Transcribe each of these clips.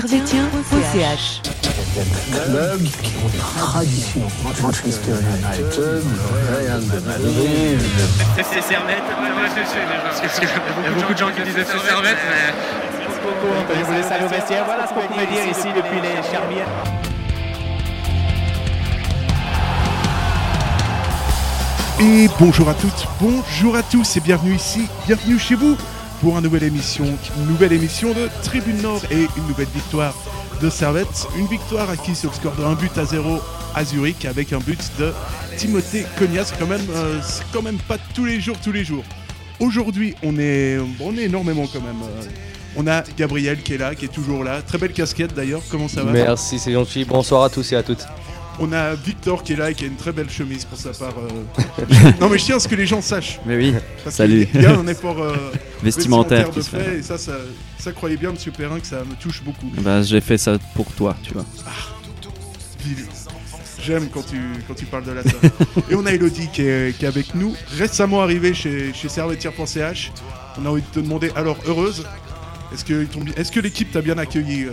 servetien.ch. des traditions. Manchester United, Real Madrid. FC Servette. Il y a beaucoup de gens qui disent FC Servette, mais. Je vous laisse aller au vestiaire. Voilà ce qu'on pouvait dire ici depuis les Charmières. Et bonjour à toutes, bonjour à tous et bienvenue ici, bienvenue chez vous pour une nouvelle émission, une nouvelle émission de Tribune Nord et une nouvelle victoire de Servette. Une victoire acquise le score de 1 but à 0 à Zurich avec un but de Timothée Cognas. Quand même, euh, quand même pas tous les jours, tous les jours. Aujourd'hui, on est, on est énormément quand même. euh, on a Gabriel qui est là, qui est toujours là. Très belle casquette d'ailleurs. Comment ça va? Merci, c'est gentil. Bonsoir à tous et à toutes. On a Victor qui est là et qui a une très belle chemise pour sa part. euh. non mais je tiens à ce que les gens sachent. Mais oui, Parce Salut. qu'il y a un effort euh, vestimentaire de fait. fait et ça, ça, ça croyez bien Monsieur Perrin que ça me touche beaucoup. Bah, j'ai fait ça pour toi, tu vois. Puis, J'aime quand tu, quand tu parles de la table. et on a Elodie qui est, qui est avec nous, récemment arrivée chez, chez Servetière.ch. On a envie de te demander, alors heureuse, est-ce que, l'équipe t'a bien accueilli euh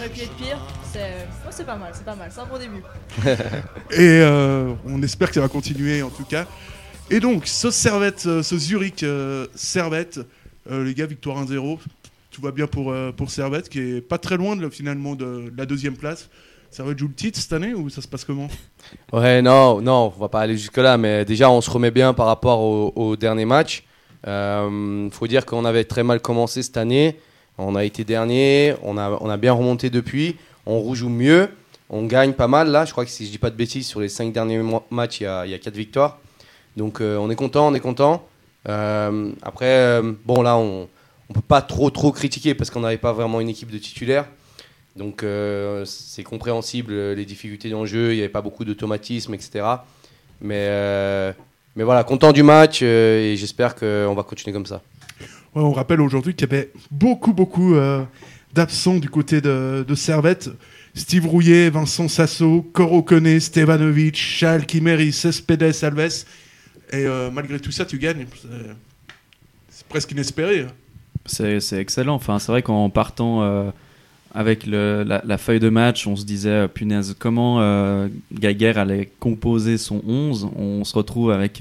Ça aurait pu être pire. C'est ouais, pas mal, c'est pas mal, c'est un bon début. Et euh, on espère que ça va continuer en tout cas. Et donc, ce Servette, euh, ce Zurich euh, Servette, euh, les gars, victoire 1-0. Tout va bien pour, euh, pour Servette, qui est pas très loin de, finalement de, de la deuxième place. Servette joue le titre cette année ou ça se passe comment? Ouais, non, non, on va pas aller jusque-là, mais déjà, on se remet bien par rapport au, au dernier match. Euh, faut dire qu'on avait très mal commencé cette année. On a été dernier, on a, bien remonté depuis. On rejoue mieux, on gagne pas mal là. Je crois que si je dis pas de bêtises, sur les cinq derniers mois- matchs, il y a, y a quatre victoires. Donc euh, on est content, on est content. Euh, après, euh, bon là, on, on peut pas trop trop critiquer parce qu'on n'avait pas vraiment une équipe de titulaires. Donc c'est compréhensible les difficultés dans le jeu, il n'y avait pas beaucoup d'automatisme, etc. Mais, mais voilà, content du match et j'espère qu'on va continuer comme ça. On rappelle aujourd'hui qu'il y avait beaucoup, beaucoup euh, d'absents du côté de, de Servette. Steve Rouillet, Vincent Sasso, Coro Koné, Stevanovic, Charles Kimeri, Cespedes, Alves. Et euh, malgré tout ça, tu gagnes. C'est- presque inespéré. C'est excellent. Enfin, c'est vrai qu'en partant euh, avec la, la feuille de match, on se disait, punaise, comment Gaguerre allait composer son 11 On se retrouve avec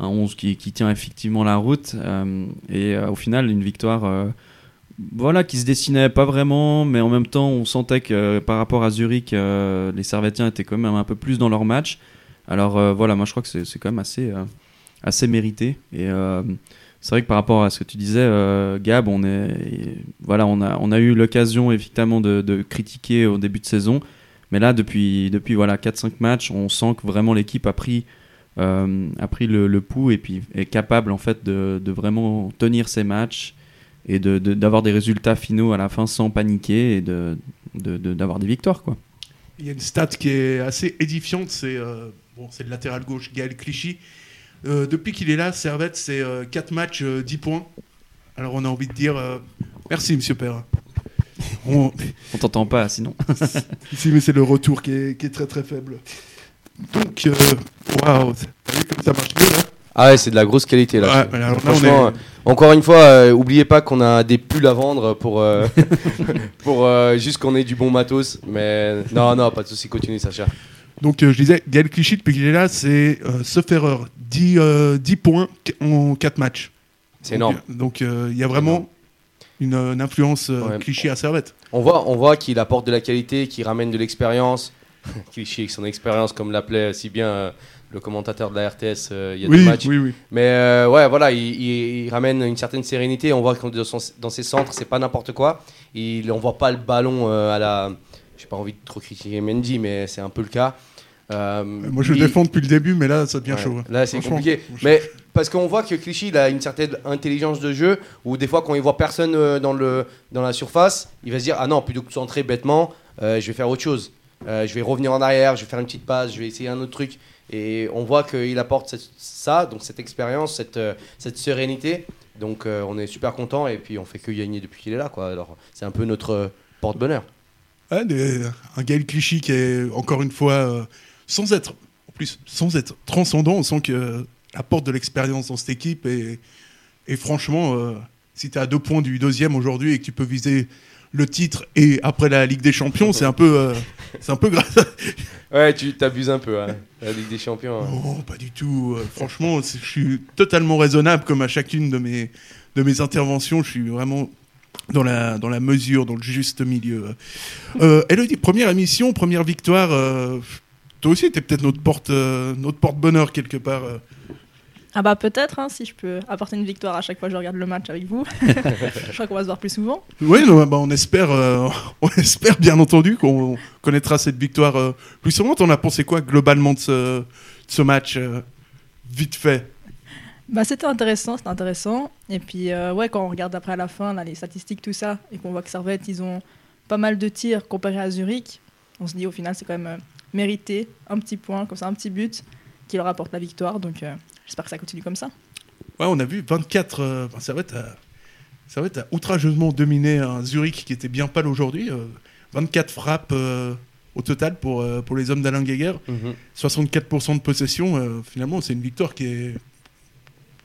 un 11 qui, qui tient effectivement la route. euh, et euh, au final, une victoire euh, voilà, qui se dessinait pas vraiment, mais en même temps, on sentait que par rapport à Zurich, les Servetiens étaient quand même un peu plus dans leur match. Alors voilà, moi je crois que c'est quand même assez, assez mérité. Et c'est vrai que par rapport à ce que tu disais, Gab, on, est, voilà, on, a, on a eu l'occasion effectivement de, de critiquer au début de saison. Mais là, depuis, depuis voilà, 4-5 matchs, on sent que vraiment l'équipe a pris, a pris le, le pouls et puis est capable en fait de, de vraiment tenir ses matchs et de- de- d'avoir des résultats finaux à la fin sans paniquer et de- de- de- d'avoir des victoires. Quoi. Il y a une stat qui est assez édifiante, c'est euh, bon, le latéral gauche Gaël Clichy. Euh, depuis qu'il est là, Servette, c'est 4 matchs, euh, 10 points. Alors on a envie de dire euh, merci Monsieur Perrin. On- On t'entend pas sinon. Ici, mais c'est le retour qui est, qui est très très faible. Donc, euh, waouh, t'as vu comme ça marche mieux là Ah ouais, c'est de la grosse qualité là. Ouais, Franchement, est- euh, encore une fois, euh, oubliez pas qu'on a des pulls à vendre pour, euh, pour euh, juste qu'on ait du bon matos. Mais non, non, pas de souci, continue Sacha. Donc, je disais, Gaël Clichy, depuis qu'il est là, c'est, sauf erreur, 10, euh, 10 points en 4 matchs. C'est énorme. Donc, il y a vraiment une, une influence Ouais. Clichy à Servette. On voit, on voit qu'il apporte de la qualité, qu'il ramène de l'expérience. Clichy avec son expérience, comme l'appelait si bien euh, le commentateur de la RTS euh, il y a deux Oui, matchs. oui, oui. Mais euh, ouais, voilà, il, il- il ramène une certaine sérénité. On voit que dans, son- dans ses centres, c'est pas n'importe quoi. Il envoie pas le ballon euh, à la. J'ai pas envie de trop critiquer Mendy, mais c'est un peu le cas. Moi, je le il- défends depuis le début, mais là, ça devient Ouais, chaud. hein. Là, c'est compliqué. Mais parce qu'on voit que Clichy, il a une certaine intelligence de jeu où des fois, quand il voit personne dans, le, dans la surface, il va se dire Ah non, plutôt que de centrer bêtement, je vais faire autre chose. Euh, je vais revenir en arrière, je vais faire une petite passe, je vais essayer un autre truc. Et on voit qu'il apporte ça, donc cette expérience, cette, euh, cette sérénité. Donc euh, on est super content et puis on fait que gagner depuis qu'il est là. Quoi. Alors c'est un peu notre porte-bonheur. Un Gaël Clichy qui est, encore une fois, sans être, en plus, sans être transcendant, on sent qu'il apporte de l'expérience dans cette équipe. Et, et franchement, si tu es à deux points du deuxième aujourd'hui et que tu peux viser le titre et après la Ligue des Champions, c'est un peu, c'est un peu grave. Ouais, tu t'abuses un peu, hein, la Ligue des Champions. hein. Non, pas du tout. Euh, franchement, je suis totalement raisonnable comme à chacune de mes, de mes interventions. Je suis vraiment dans la, dans la mesure, dans le juste milieu. Euh, Elodie, première émission, première victoire. euh, toi aussi, t'es peut-être notre porte, euh, notre porte-bonheur quelque part. Ah bah peut-être, hein, si je peux apporter une victoire à chaque fois que je regarde le match avec vous. je crois qu'on va se voir plus souvent. Oui, non, bah, on espère, euh, on espère bien entendu qu'on connaîtra cette victoire euh, plus souvent. T'en as pensé quoi globalement de ce, de ce match euh, Vite fait? Bah c'était intéressant, c'était intéressant. Et puis euh, ouais, quand on regarde après à la fin, là, les statistiques, tout ça, et qu'on voit que Servette, ils ont pas mal de tirs comparé à Zurich, on se dit au final c'est quand même euh, mérité, un petit point, comme ça, un petit but, qui leur apporte la victoire. Donc euh, j'espère que ça continue comme ça. Ouais, on a vu 24. Euh, enfin, Servette a, Servette a outrageusement dominé un Zurich qui était bien pâle aujourd'hui. euh, 24 frappes euh, au total pour, euh, pour les hommes d'Alain Guéguer. Mhm. 64% de possession. euh, finalement, c'est une victoire qui est,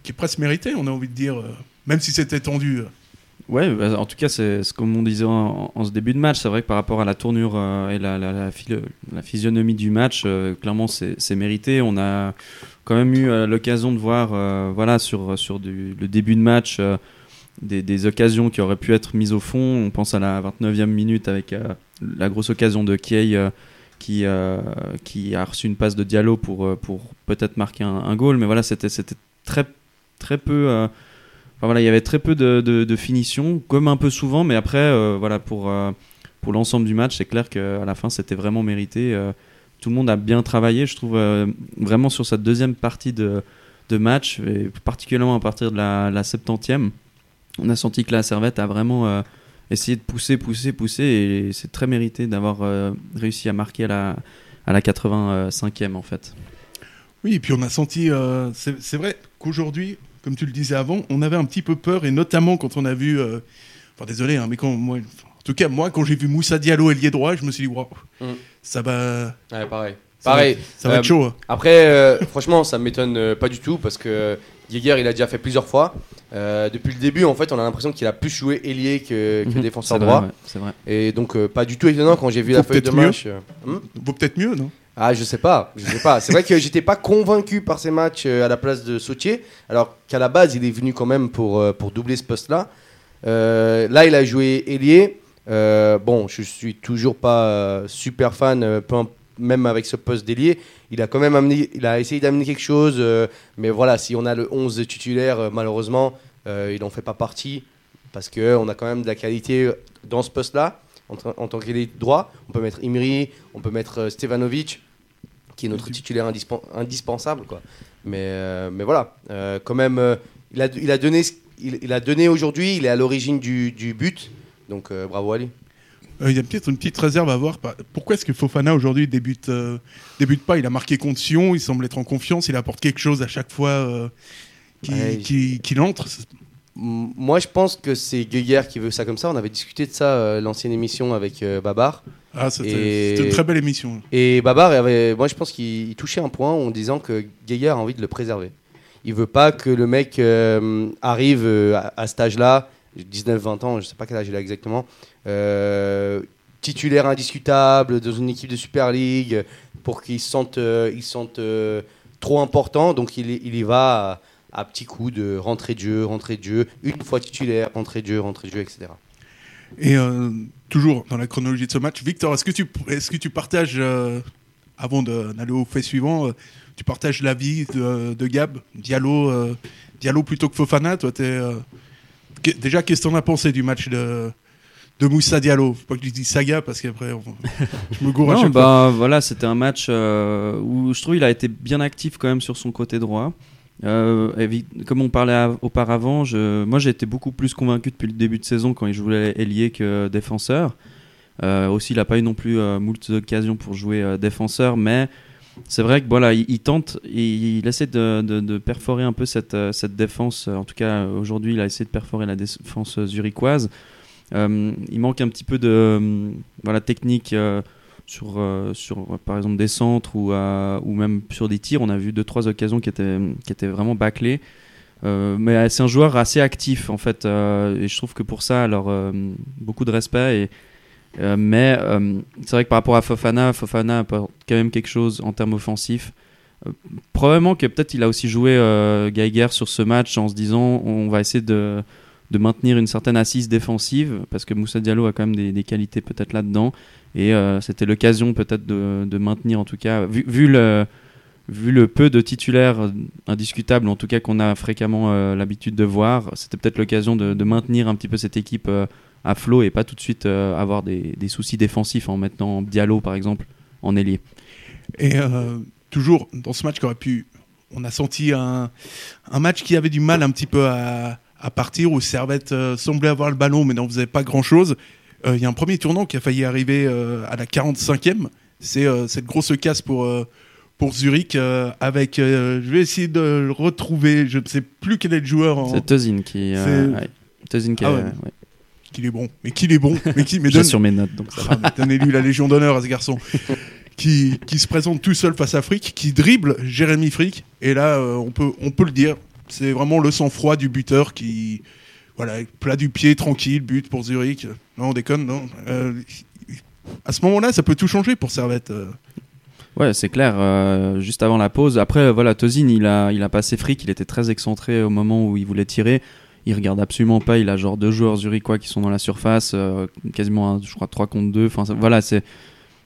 qui est presque méritée, on a envie de dire. euh, même si c'était tendu. euh. Ouais, bah, en tout cas, c'est c'est comme on disait en, en ce début de match. C'est vrai que par rapport à la tournure euh, et la, la, la philo- la physionomie du match, euh, clairement, c'est c'est mérité. On a quand même eu euh, l'occasion de voir, euh, voilà, sur, sur le début de match, euh, des, occasions qui auraient pu être mises au fond. On pense à la 29e minute avec la grosse occasion de Kiei qui, qui a reçu une passe de Diallo pour, pour peut-être marquer un, un goal. Mais voilà, c'était très, très peu. voilà, il y avait très peu de, de, finition, comme un peu souvent, mais après, voilà, pour, pour l'ensemble du match, c'est clair qu'à la fin, c'était vraiment mérité. Tout le monde a bien travaillé, je trouve, euh, vraiment sur cette deuxième partie de, de match, et particulièrement à partir de la, la 70e. On a senti que la Servette a vraiment euh, essayé de pousser, pousser, pousser, et c'est très mérité d'avoir euh, réussi à marquer à la, à la 85e, en fait. Oui, et puis on a senti. euh, c'est c'est vrai qu'aujourd'hui, comme tu le disais avant, on avait un petit peu peur, et notamment quand on a vu. euh, Enfin, désolé, hein, mais quand moi. En tout cas, moi, quand j'ai vu Moussa Diallo ailier droit, je me suis dit, waouh, Mm. Ça va, Ouais, pareil. ça va Pareil. être- ça va Euh, être chaud. hein. Après, euh, franchement, ça m'étonne euh, pas du tout parce que Geiger, il a déjà fait plusieurs fois. Euh, depuis le début, en fait, on a l'impression qu'il a plus joué ailier que, que Mhm. défenseur droit. ouais, c'est vrai. Et donc, euh, pas du tout étonnant quand j'ai vu la feuille de match. euh, hmm Vaut peut-être mieux, non? Ah, je sais pas, je sais pas. C'est vrai que j'étais pas convaincu par ces matchs à la place de Sautier, alors qu'à la base, il est venu quand même pour, pour doubler ce poste-là. Euh, là, il a joué ailier. Euh, bon, je suis toujours pas euh, super fan, euh, même avec ce poste d'ailier. Il a quand même amené, il a essayé d'amener quelque chose, mais voilà, si on a le 11 titulaire, malheureusement, il n'en fait pas partie parce qu'on a quand même de la qualité dans ce poste-là. En, tant qu'ailier droit, on peut mettre Imri, on peut mettre Stevanovic, qui est notre titulaire indispen- indispensable. Quoi. Mais, euh, mais voilà, euh, quand même, euh, il, a, il a donné, ce- il, il a donné aujourd'hui, il est à l'origine du, du but, donc euh, bravo à lui. Euh, Il y a peut-être une petite réserve à voir. Pourquoi est-ce que Fofana aujourd'hui débute, euh, débute pas? Il a marqué contre Sion, il semble être en confiance, il apporte quelque chose à chaque fois euh, qui- Ouais, qui- qu'il entre. Moi, je pense que c'est Guéguer qui veut ça comme ça. On avait discuté de ça, euh, l'ancienne émission avec Babar. Ah, c'était une très belle émission. Et Babar, avait, moi je pense qu'il il touchait un point en disant que Geiger a envie de le préserver. Il veut pas que le mec arrive à, à cet âge-là, 19-20 ans, je sais pas quel âge il a exactement, euh, titulaire indiscutable dans une équipe de Super League pour qu'il se euh, sente euh, trop important. Donc il, y- va à, petits coups de rentrée de jeu, rentrée de jeu, une fois titulaire, rentrée de jeu, rentrée de jeu, etc. Et euh, toujours dans la chronologie de ce match, Victor, est-ce que tu, est que tu partages, avant d'aller au fait suivant, tu partages l'avis de, Gab Diallo, Diallo plutôt que Fofana Toi, t'es, euh, que- déjà, qu'est-ce que tu en as pensé du match de, de Moussa Diallo? Faut pas que je dise Saga parce qu'après, on- je me gourre à Non, chaque fois. bah voilà, c'était un match euh, où je trouve il a été bien actif quand même sur son côté droit. Euh, comme on parlait av- auparavant, je, moi j'ai été beaucoup plus convaincu depuis le début de saison quand il jouait ailier que défenseur. Euh, aussi, il n'a pas eu non plus moult occasions pour jouer défenseur, mais c'est vrai que voilà, il, tente, il, il essaie de, perforer un peu cette, euh, cette défense. En tout cas, aujourd'hui, il a essayé de perforer la défense zurichoise. Euh, il manque un petit peu de euh, voilà, technique sur, sur par exemple des centres ou, ou même sur des tirs. On a vu deux trois occasions qui étaient, qui étaient vraiment bâclées. Mais c'est un joueur assez actif en fait, et je trouve que pour ça, alors beaucoup de respect. Et, euh, mais euh, c'est vrai que par rapport à Fofana, Fofana apporte quand même quelque chose en termes offensifs. Euh, probablement que peut-être il a aussi joué Geiger sur ce match en se disant on va essayer de, maintenir une certaine assise défensive parce que Moussa Diallo a quand même des, qualités peut-être là-dedans et c'était l'occasion peut-être de, maintenir en tout cas vu, le peu de titulaires indiscutables en tout cas qu'on a fréquemment l'habitude de voir c'était peut-être l'occasion de, maintenir un petit peu cette équipe à flot et pas tout de suite euh, avoir des, des soucis défensifs en mettant Diallo par exemple en ailier Et euh, toujours dans ce match qui aurait pu. On a senti un, un match qui avait du mal un petit peu à, à partir, où Servette euh, semblait avoir le ballon, mais n'en faisait pas grand-chose. Euh, Il y a un premier tournant qui a failli arriver à la 45e. C'est cette grosse casse pour, pour Zurich. euh, avec, euh, je vais essayer de le retrouver. Je ne sais plus quel est le joueur. En... c'est Tozin qui euh, ouais. Tozin qui Ah est- ouais. ouais. Qu'il est bon. Mais qu'il est bon. Mais qui mais donne- sur mes notes donc Ah, Donnez-lui la Légion d'honneur à ce garçon. qui, qui se présente tout seul face à Frick, qui dribble Jérémy Frick. Et là, euh, on, peut, on peut le dire, c'est vraiment le sang-froid du buteur qui, voilà, plat du pied, tranquille, but pour Zurich. Non, on déconne, non. Euh, à ce moment-là, ça peut tout changer pour Servette. euh. Ouais, c'est clair. euh, juste avant la pause. Après, voilà, Tozin, il a, il a passé fric. Il était très excentré au moment où il voulait tirer. Il regarde absolument pas. Il a genre deux joueurs zurichois qui sont dans la surface, euh, quasiment, je crois, 3 contre 2. Enfin, voilà, c'est,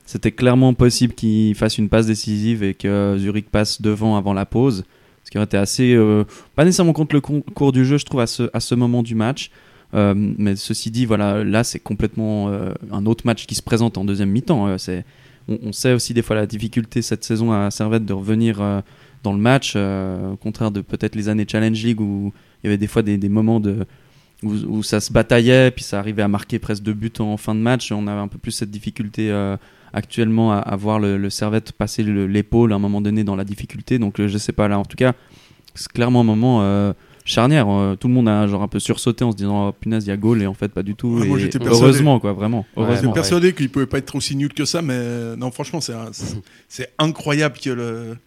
c'était clairement possible qu'il fasse une passe décisive et que Zurich passe devant avant la pause. Ce qui aurait été assez. euh, pas nécessairement contre le cours du jeu, je trouve, à ce, à ce moment du match. Euh, mais ceci dit, voilà, là, c'est complètement un autre match qui se présente en deuxième mi-temps. C'est on, sait aussi des fois la difficulté cette saison à Servette de revenir dans le match, au contraire de peut-être les années Challenge League où il y avait des fois des, des moments de, où, où ça se bataillait, puis ça arrivait à marquer presque deux buts en fin de match. On avait un peu plus cette difficulté euh, actuellement à, à voir le, le Servette passer le- l'épaule à un moment donné dans la difficulté. Donc euh, je sais pas là, en tout cas, c'est clairement un moment euh, charnière. Euh, tout le monde a genre un peu sursauté en se disant oh, punaise il y a goal et en fait pas du tout. Ouais, moi, Et heureusement quoi, vraiment. Ouais, J'étais Heureusement. persuadé qu'il pouvait pas être aussi nul que ça, mais euh, non, franchement, c'est incroyable que le.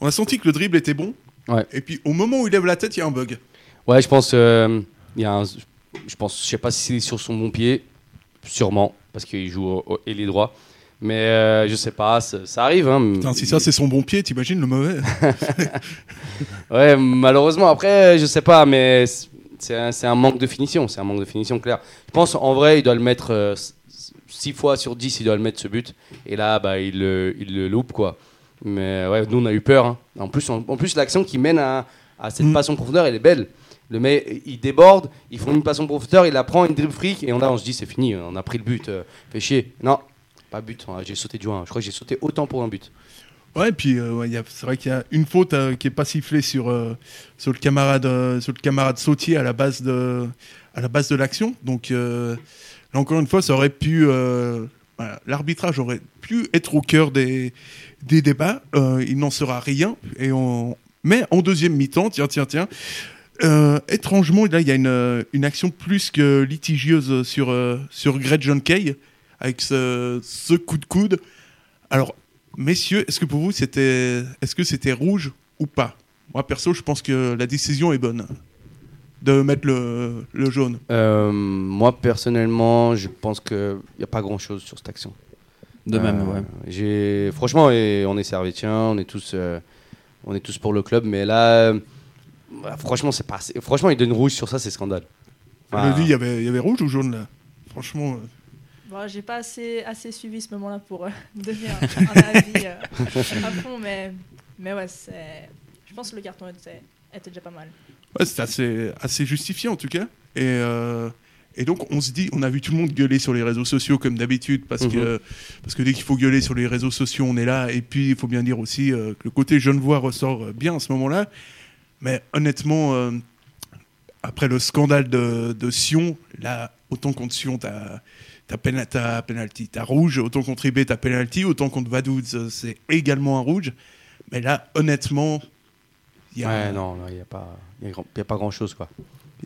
On a senti que le dribble était bon. Ouais. Et puis, au moment où il lève la tête, il y a un bug. Ouais, je pense. euh, y a un, je pense, je sais pas si c'est sur son bon pied, sûrement, parce qu'il joue au, au ailier droit. Mais euh, je sais pas, ça, ça arrive. Hein. Putain, si ça, c'est son bon pied, t'imagines le mauvais Ouais, malheureusement, après, je sais pas, mais c'est un, manque de finition. C'est un manque de finition clair. Je pense, en vrai, il doit le mettre 6 fois sur 10, il doit le mettre ce but. Et là, bah, il, le, il le loupe, quoi. Mais ouais, nous, on a eu peur. hein. En plus, en, en plus l'action qui mène à, à cette Mm. passe en profondeur, elle est belle. Le mec, il déborde, ils font une passe en profondeur, il la prend, une dribble fric, et on, a, on se dit, c'est fini, on a pris le but. euh, chier. Non, pas but. J'ai sauté du 1. Je crois que j'ai sauté autant pour un but. Ouais, et puis euh, il c'est vrai qu'il y a une faute euh, qui est pas sifflée sur, euh, sur, le camarade, sur le camarade Sautier à la base de, la l'action. Donc, là, encore une fois, ça aurait pu. L'arbitrage aurait pu être au cœur des, des débats. Il n'en sera rien. Et on... Mais en deuxième mi-temps, tiens, tiens, tiens. Euh, étrangement, là, il y a une, euh, une action plus que litigieuse sur, euh, sur Greg John Kay, avec ce, ce coup de coude. Alors, messieurs, est-ce que pour vous, c'était est-ce que c'était rouge ou pas? Moi, perso, je pense que la décision est bonne de mettre le, le jaune. Euh, moi, personnellement, je pense qu'il n'y a pas grand-chose sur cette action. De même, Euh, ouais. J'ai franchement, et on est servétiens, on est tous, euh, on est tous pour le club, mais là, voilà, franchement, c'est pas. assez- Franchement, il donne rouge sur ça, c'est scandale. A dit, il y avait, il y avait rouge ou jaune là? Franchement, euh, Bon, j'ai pas assez, assez suivi ce moment-là pour euh, donner un, un avis euh, à fond, mais, mais ouais, c'est. Je pense que le carton était, était déjà pas mal. ouais, c'était assez, assez justifié en tout cas. Et, euh, et donc, on se dit, on a vu tout le monde gueuler sur les réseaux sociaux comme d'habitude, parce, que, parce que dès qu'il faut gueuler sur les réseaux sociaux, on est là. Et puis, il faut bien dire aussi euh, que le côté genevois ressort euh, bien à ce moment-là. Mais honnêtement, euh, après le scandale de, de Sion, là, autant contre Sion, t'as t'as penalty, t'as rouge, autant contre IB, t'as penalty, autant contre Vaduz, euh, c'est également un rouge. Mais là, honnêtement, il y a, Ouais, non, il n'y a pas, y a grand- y a pas grand-chose quoi.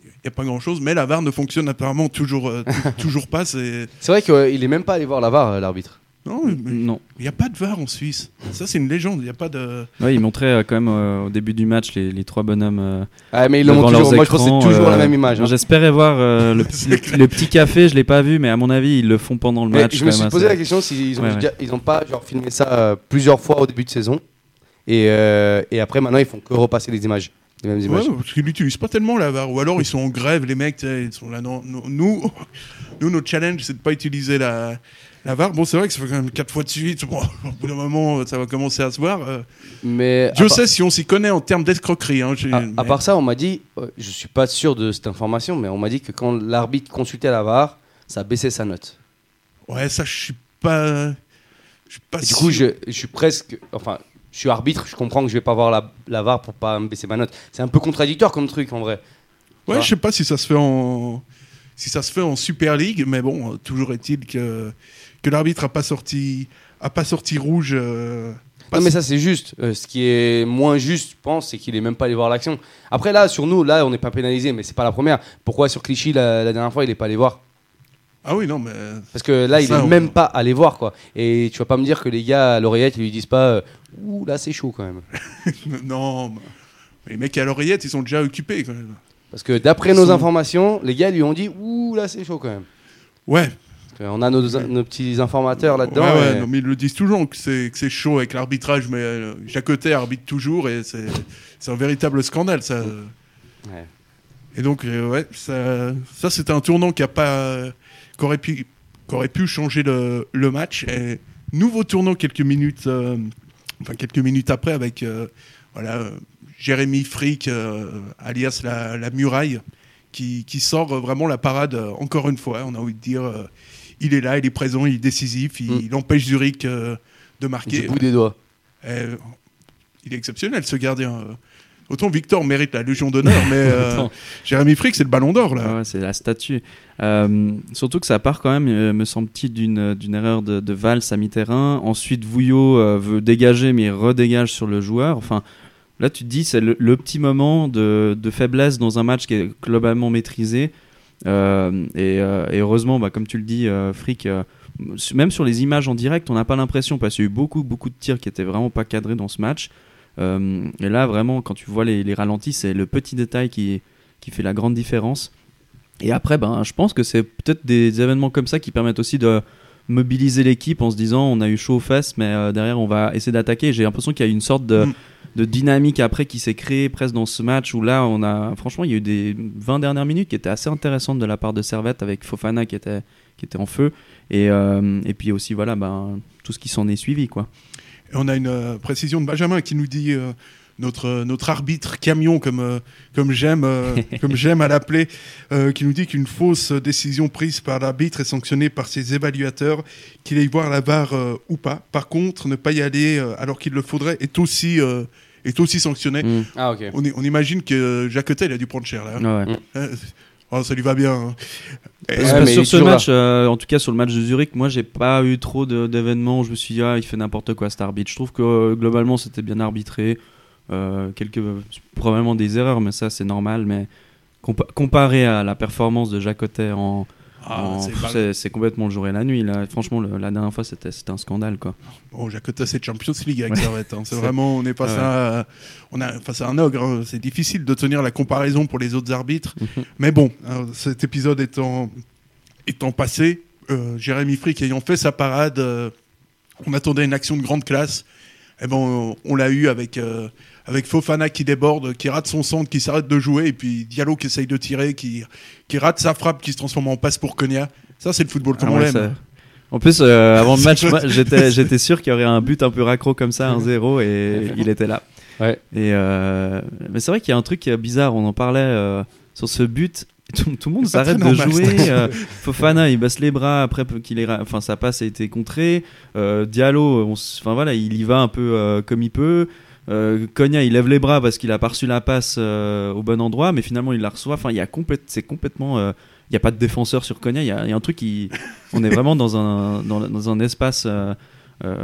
il y a pas grand-chose. Mais la VAR ne fonctionne apparemment toujours, euh, tou- toujours pas. C'est vrai qu'il est même pas allé voir la VAR, l'arbitre. Non, il n'y a pas de VAR en Suisse. Ça, c'est une légende. Il n'y a pas de. Ouais, ils montraient euh, quand même euh, au début du match les, les trois bonhommes. euh, Ah, mais ils le montrent toujours. Moi, je pense c'est toujours euh, la même image. hein. J'espérais voir euh, le, petit- le- le petit café, je l'ai pas vu, mais à mon avis, ils le font pendant le Mais match. je quand me même, suis posé assez- la question s'ils ont, Ouais, déjà- ils ont pas genre, filmé ça euh, plusieurs fois au début de saison. Et, euh, et après, maintenant, ils font que repasser les images. Les mêmes images. Ouais, parce qu'ils n'utilisent pas tellement la VAR. Ou alors ils sont en grève, les mecs, ils sont là. Non, non, nous, nous, notre challenge, c'est de pas utiliser la, la VAR. Bon, c'est vrai que ça fait quand même 4 fois de suite. Bon, au bout d'un moment, ça va commencer à se voir. Euh, Mais part- sait si on s'y connaît en termes d'escroquerie. Hein, à, part ça, on m'a dit, euh, je suis pas sûr de cette information, mais on m'a dit que quand l'arbitre consultait la VAR, ça baissait sa note. Ouais, ça, je suis pas. Je suis pas Et du coup, je, je suis presque. Enfin, je suis arbitre, je comprends que je vais pas voir la, la VAR pour pas me baisser ma note. C'est un peu contradictoire comme truc en vrai. Ouais, vois. je sais pas si ça se fait en si ça se fait en Super League, mais bon, euh, toujours est-il que que l'arbitre a pas sorti a pas sorti rouge. euh, pas Non mais ça c'est juste. Euh, ce qui est moins juste, je pense, c'est qu'il est même pas allé voir l'action. Après là, sur nous, là, on n'est pas pénalisé, mais c'est pas la première. Pourquoi sur Clichy la, la dernière fois, il est pas allé voir? Ah oui, non, mais Parce que là, il Ça, est on- même pas allé voir quoi. Et tu vas pas me dire que les gars à l'oreillette, ils lui disent pas, euh, ouh là c'est chaud quand même. non. mais Les mecs à l'oreillette, ils sont déjà occupés quand même. Parce que d'après nos sont- informations, les gars lui ont dit, ouh là c'est chaud quand même. Ouais. Parce qu'on a nos, nos petits informateurs là-dedans. ouais, ouais, et- non, mais ils le disent toujours que c'est que c'est chaud avec l'arbitrage, mais euh, Jacotet arbitre toujours et c'est c'est un véritable scandale ça. Ouais. Et donc euh, ouais, ça, ça c'était un tournant qui a pas qui aurait pu qui aurait pu changer le, le match. Et nouveau tournant quelques minutes, euh, enfin quelques minutes après avec euh, voilà euh, Jérémy Frick, euh, alias la, la muraille, qui, qui sort euh, vraiment la parade euh, encore une fois. On a envie de dire, euh, il est là, il est présent, il est décisif, il, Mm. il empêche Zurich euh, de Du marquer. bout des doigts. Euh, il est exceptionnel ce gardien. euh. Autant Victor mérite la Légion d'honneur, mais euh. Jérémy Frick c'est le Ballon d'Or là. Ouais, c'est la statue. Euh, surtout que ça part quand même, me semble-t-il, d'une d'une erreur de, de Valls à mi-terrain. Ensuite, Vouillot euh, veut dégager, mais il redégage sur le joueur. Enfin, là, tu te dis, c'est le, le petit moment de, de faiblesse dans un match qui est globalement maîtrisé. Euh, et, euh, et heureusement, bah, comme tu le dis, euh, Frick, euh, même sur les images en direct, on n'a pas l'impression, parce qu'il y a eu beaucoup, beaucoup de tirs qui étaient vraiment pas cadrés dans ce match. Et là, vraiment, quand tu vois les, ralentis, c'est le petit détail qui, qui fait la grande différence. Et après, ben, je pense que c'est peut-être des événements comme ça qui permettent aussi de mobiliser l'équipe en se disant on a eu chaud aux fesses, mais euh, derrière on va essayer d'attaquer. J'ai l'impression qu'il y a une sorte de, Mm. de dynamique après qui s'est créée presque dans ce match où là, on a franchement, il y a eu des 20 dernières minutes qui étaient assez intéressantes de la part de Servette avec Fofana qui était, qui était en feu. Et, euh, et puis aussi, voilà, ben, tout ce qui s'en est suivi. Quoi. Et on a une euh, précision de Benjamin qui nous dit notre, notre arbitre camion, comme, euh, comme j'aime euh, comme j'aime à l'appeler, euh, qui nous dit qu'une fausse décision prise par l'arbitre est sanctionnée par ses évaluateurs, qu'il aille voir la barre euh, ou pas. Par contre, ne pas y aller euh, alors qu'il le faudrait est aussi, euh, est aussi sanctionné. Mm. Ah ok. On, imagine que Jacotet, il a dû prendre cher là. hein. Ouais. Euh, oh, ça lui va bien. hein. Et- Ouais, sur ce match, euh, en tout cas sur le match de Zurich, moi j'ai pas eu trop de- d'événements où je me suis dit ah il fait n'importe quoi cet arbitre. Je trouve que euh, globalement c'était bien arbitré, Euh, quelques probablement des erreurs, mais ça c'est normal. Mais compa- comparé à la performance de Jacotet en, Ah, c'est complètement le jour et la nuit. Là. Franchement le- la dernière fois c'était un scandale quoi. Bon, Jacotet, c'est Champions League avec Ouais. Servette. hein. C'est vraiment, on est face, Ouais. à, on a face à un ogre. hein. C'est difficile de tenir la comparaison pour les autres arbitres. Mhm. Mais bon, hein, cet épisode étant, étant passé, euh, Jérémy Frick ayant fait sa parade, euh, on attendait une action de grande classe. Et ben, on, on l'a eu avec, euh, avec Fofana qui déborde, qui rate son centre, qui s'arrête de jouer, et puis Diallo qui essaye de tirer, qui, qui rate sa frappe, qui se transforme en passe pour Cogna. Ça, c'est le football comme Ah on ouais, l'aime. ça- En plus, euh, avant le match, j'étais j'étais sûr qu'il y aurait un but un peu raccro comme ça, 1-0, et il était là. Ouais. Et euh, Mais c'est vrai qu'il y a un truc qui est bizarre, on en parlait euh, sur ce but. Tout, tout le monde s'arrête de normal, jouer. euh, Fofana, il baisse les bras après qu'il ait, enfin sa passe a été contrée. Euh, Diallo, on enfin voilà, il y va un peu euh, comme il peut. Euh, Konya, il lève les bras parce qu'il a pas reçu la passe euh, au bon endroit, mais finalement il la reçoit. Enfin, il y a complète, c'est complètement, euh, il y a pas de défenseur sur Konya. Il y a, il y a un truc qui, on est vraiment dans un dans, dans un espace. euh,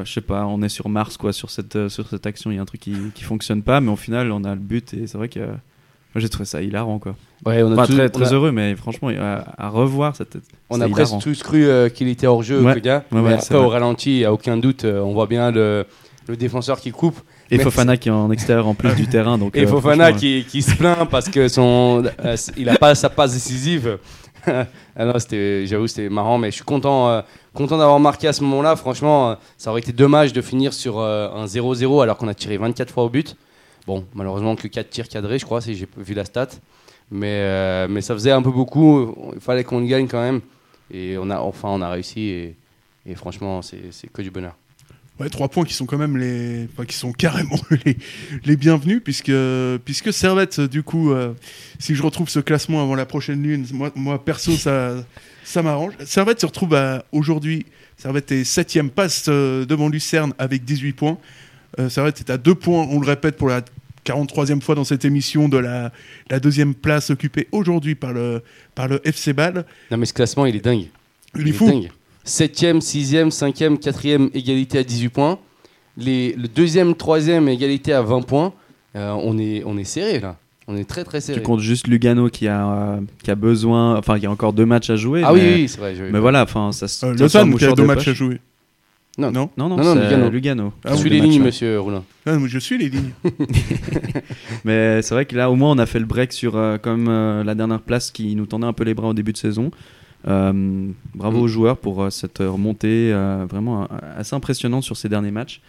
je sais pas, on est sur Mars quoi, sur cette sur cette action. Il y a un truc qui qui fonctionne pas, mais au final on a le but et c'est vrai que Moi, j'ai trouvé ça hilarant, quoi. Ouais, on a, Enfin, tous- très, on très a- heureux, mais franchement, à, à revoir, c'était. on a presque tous cru euh, qu'il était hors jeu, Ouais. le gars. Ouais, mais après, au ralenti, il n'y a aucun doute. euh, on voit bien le, le défenseur qui coupe. Et Fofana qui est en extérieur en plus du terrain. Donc, Et euh, Fofana qui, qui se plaint parce que son, euh, il a pas sa passe décisive. Ah non, c'était, j'avoue, c'était marrant, mais je suis content, euh, content d'avoir marqué à ce moment-là. Franchement, ça aurait été dommage de finir sur un 0-0 alors qu'on a tiré 24 fois au but. Bon, malheureusement que 4 tirs cadrés, je crois, si j'ai vu la stat. Mais, mais ça faisait un peu beaucoup. Il fallait qu'on gagne quand même. Et on a, enfin, on a réussi. Et, et franchement, c'est que du bonheur. Ouais, trois points qui sont quand même les, enfin, qui sont carrément les, les bienvenus puisque puisque Servette du coup, euh, si je retrouve ce classement avant la prochaine lune, moi, moi perso ça ça m'arrange. Servette se retrouve à- aujourd'hui, Servette est septième passe euh, devant Lucerne avec 18 points. Euh, Servette est à deux points, on le répète pour la 43e fois dans cette émission de la, la deuxième place occupée aujourd'hui par le par le FC Ball. Non, mais ce classement, il est dingue. Il est fou. dingue. 7e, 6e, 5e, 4e, égalité à 18 points. Les, le deuxième, troisième, égalité à 20 points. Euh, on, est, on est serré là. On est très très serré. Tu comptes juste Lugano qui a, euh, qui a besoin. Enfin, il y a encore deux matchs à jouer. ah mais, oui, oui, c'est vrai. Mais pas- voilà, enfin, ça se. Euh, Lausanne qui a deux de matchs à jouer. Non. non. Non, non, Non, Lugano. Lugano. Ah Je oui, suis les lignes, monsieur Roulin. Ah, je suis les lignes. Mais c'est vrai que là, au moins, on a fait le break sur euh, comme euh, la dernière place qui nous tendait un peu les bras au début de saison. Euh, bravo Mm. aux joueurs pour euh, cette remontée euh, vraiment euh, assez impressionnante sur ces derniers matchs.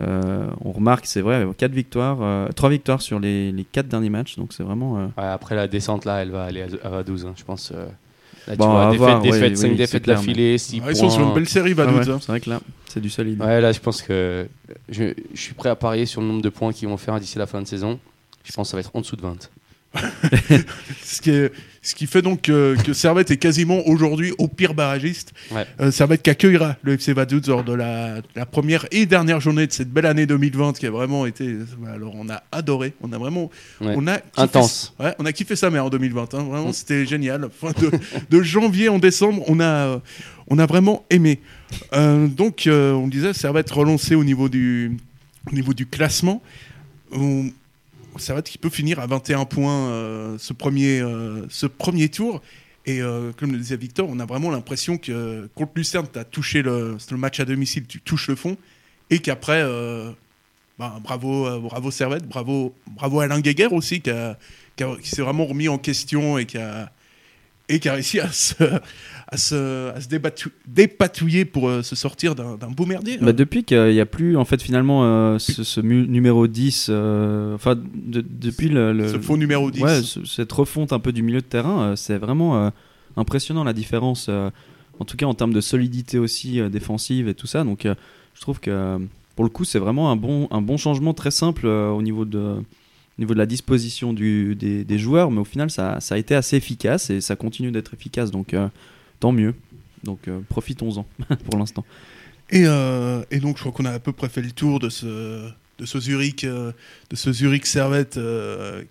Euh, on remarque, c'est vrai, quatre victoires, euh, trois victoires sur les, les quatre derniers matchs, donc c'est vraiment. euh, Ouais, après la descente là, elle va aller à, à 12, hein, je pense. euh. Là, tu Bon, vois, à défaite, voir, défaite, oui, 5 oui, défaites d'affilée, 6 Ah, ils sont sur une belle série, ah ouais, hein. c'est vrai que là, c'est du solide. Ouais, là, je pense que je, je suis prêt à parier sur le nombre de points qu'ils vont faire d'ici la fin de saison. Je pense que ça va être en dessous de 20. Ce qui, est- ce qui fait donc que, que Servette est quasiment aujourd'hui au pire barragiste. Ouais. Euh, Servette qui accueillera le FC Vaduz lors de la, la première et dernière journée de cette belle année 2020 qui a vraiment été. Alors on a adoré, on a vraiment. Ouais. On a kiffé- Intense. Ouais, on a kiffé sa mère en 2020. hein. Vraiment, Mm. c'était génial. Enfin, de, de janvier en décembre, on a, euh, on a vraiment aimé. Euh, donc, euh, on disait, Servette relancé au niveau du, au niveau du classement. On- Servette qui peut finir à 21 points euh, ce, premier, euh, ce premier tour. Et euh, comme le disait Victor, on a vraiment l'impression que contre Lucerne, tu as touché le, le match à domicile, tu touches le fond. Et qu'après, bah, bravo, bravo Servette, bravo, bravo Alain Guéguer aussi, qui, qui qui s'est vraiment remis en question et qui a, et qui a réussi à se, à se, à se débattu- dépatouiller pour euh, se sortir d'un beau merdier. Bah, depuis qu'il n'y a plus, en fait, finalement, euh, ce, numéro 10, euh, enfin, de- depuis le, le- Ce faux numéro 10. Ouais, ce- cette refonte un peu du milieu de terrain, c'est vraiment impressionnant la différence, en tout cas en termes de solidité aussi défensive et tout ça. Donc, je trouve que pour le coup, c'est vraiment un bon, un bon changement très simple au niveau de, au niveau de la disposition du, des, des joueurs, mais au final, ça, ça a été assez efficace et ça continue d'être efficace. Donc, euh, tant mieux. Donc, euh, profitons-en pour l'instant. Et, euh, et donc, je crois qu'on a à peu près fait le tour de ce, Zurich, euh, de ce Zurich Servette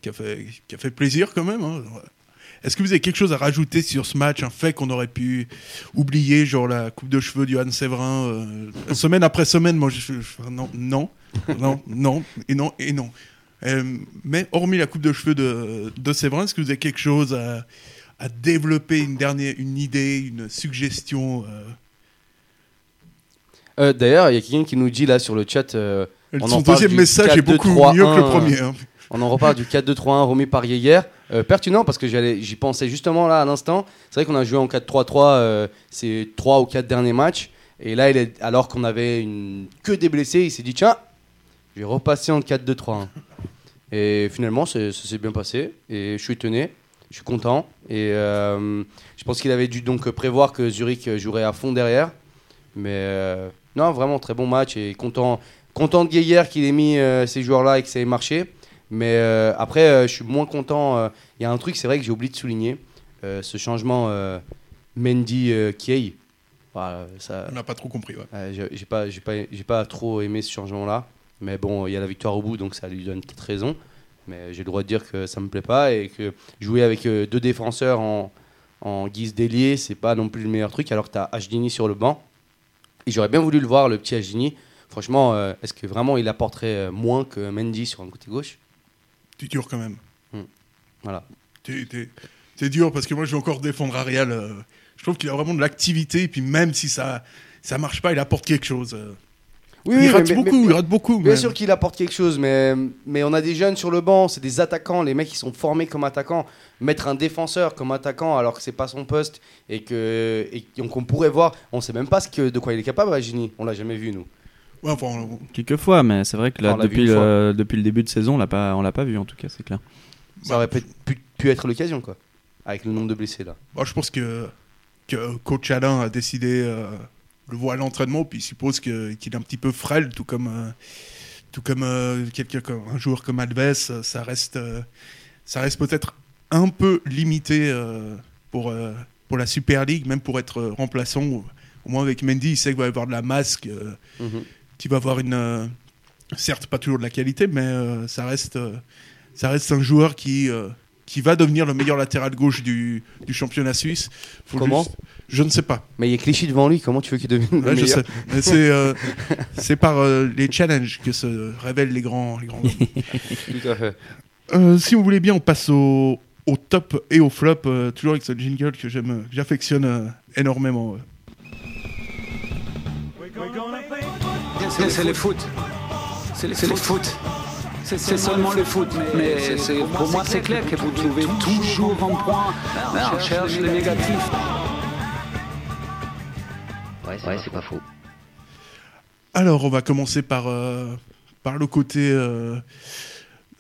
qui, a fait, plaisir quand même. hein. Est-ce que vous avez quelque chose à rajouter sur ce match, un fait qu'on aurait pu oublier, genre la coupe de cheveux du Anne Séverin, semaine après semaine, moi, non, non, non, non, et non, et non. Mais hormis la coupe de cheveux de, de Séverin, est-ce que vous avez quelque chose à, à développer, une dernière, une idée, une suggestion euh, Euh, D'ailleurs, il y a quelqu'un qui nous dit là sur le chat. euh, On Son en deuxième message est 4-2-3-1, beaucoup mieux que le premier. hein. On en reparle du 4-2-3-1 remis par. Euh, pertinent parce que j'y pensais justement là à l'instant. C'est vrai qu'on a joué en 4-3-3 euh, ces 3 ou 4 derniers matchs. Et là, il est, alors qu'on avait une, que des blessés, il s'est dit tiens, je vais repasser en 4-2-3-1. Et finalement, ça s'est bien passé. Et je suis étonné, je suis content. Et euh, je pense qu'il avait dû donc prévoir que Zurich jouerait à fond derrière. Mais euh, non, vraiment très bon match et content, content de Guéguer qu'il ait mis euh, ces joueurs-là et que ça ait marché. Mais après, je suis moins content. Il y a un truc, c'est vrai que j'ai oublié de souligner ce changement. Voilà, ça, On n'a pas trop compris. ouais. j'ai- j'ai pas, j'ai pas, j'ai pas trop aimé ce changement-là. Mais bon, il y a la victoire au bout, donc ça lui donne peut-être raison. Mais j'ai le droit de dire que ça me plaît pas et que jouer avec euh, deux défenseurs en, en guise d'ailier, c'est pas non plus le meilleur truc. Alors que tu as Ashdini sur le banc. Et j'aurais bien voulu le voir, le petit Ashdini. Franchement, euh, est-ce que vraiment il apporterait euh, moins que Mendy sur un côté gauche? Tu dur quand même. Voilà. T'es- t'es- C'est dur parce que moi je vais encore défendre Ariel. euh, je trouve qu'il a vraiment de l'activité et puis même si ça ça marche pas, il apporte quelque chose. euh. Oui, il oui, rate mais- beaucoup, mais- il rate beaucoup. Bien mais- sûr qu'il apporte quelque chose, mais, mais on a des jeunes sur le banc, c'est des attaquants, les mecs qui sont formés comme attaquants. Mettre un défenseur comme attaquant alors que c'est pas son poste et que et qu'on pourrait voir, on sait même pas ce que, de quoi il est capable, Gini. On l'a jamais vu, nous. Ouais, enfin, on- Quelquefois, mais c'est vrai que là, depuis, fois. le, depuis le début de saison, on l'a pas, on l'a pas vu en tout cas, c'est clair. Ça aurait pu, pu- pu être l'occasion, quoi. Avec le nombre de blessés, là. Moi, je pense que, que coach Alain a décidé euh, le voir à l'entraînement, puis il suppose qu'il est un petit peu frêle, tout comme, euh, tout comme, euh, quelqu'un comme un joueur comme Alves, euh, ça reste, euh, ça reste peut-être un peu limité pour, pour la Super League, même pour être remplaçant. Au au moins avec Mendy, il sait qu'il va y avoir de la masque, Mhm. qu'il va avoir une, certes pas toujours de la qualité, mais ça reste, ça reste un joueur qui qui va devenir le meilleur latéral gauche du, du championnat suisse. Faut Comment juste- Je ne sais pas. Mais il y a Clichy devant lui, comment tu veux qu'il devienne le Ouais, je meilleur sais. Mais c'est euh, c'est par euh, les challenges que se révèlent les grands. Les grands. Tout à fait. Euh, si vous voulez bien, on passe au, au top et au flop, euh, toujours avec ce jingle que j'aime, que j'affectionne euh, énormément. euh. C'est c'est le foot. C'est le, c'est le foot. C'est seulement le foot. Mais pour moi, c'est clair que vous trouvez toujours un point. On cherche les négatifs. Ouais, c'est pas faux. Alors, on va commencer par, euh, par le côté euh,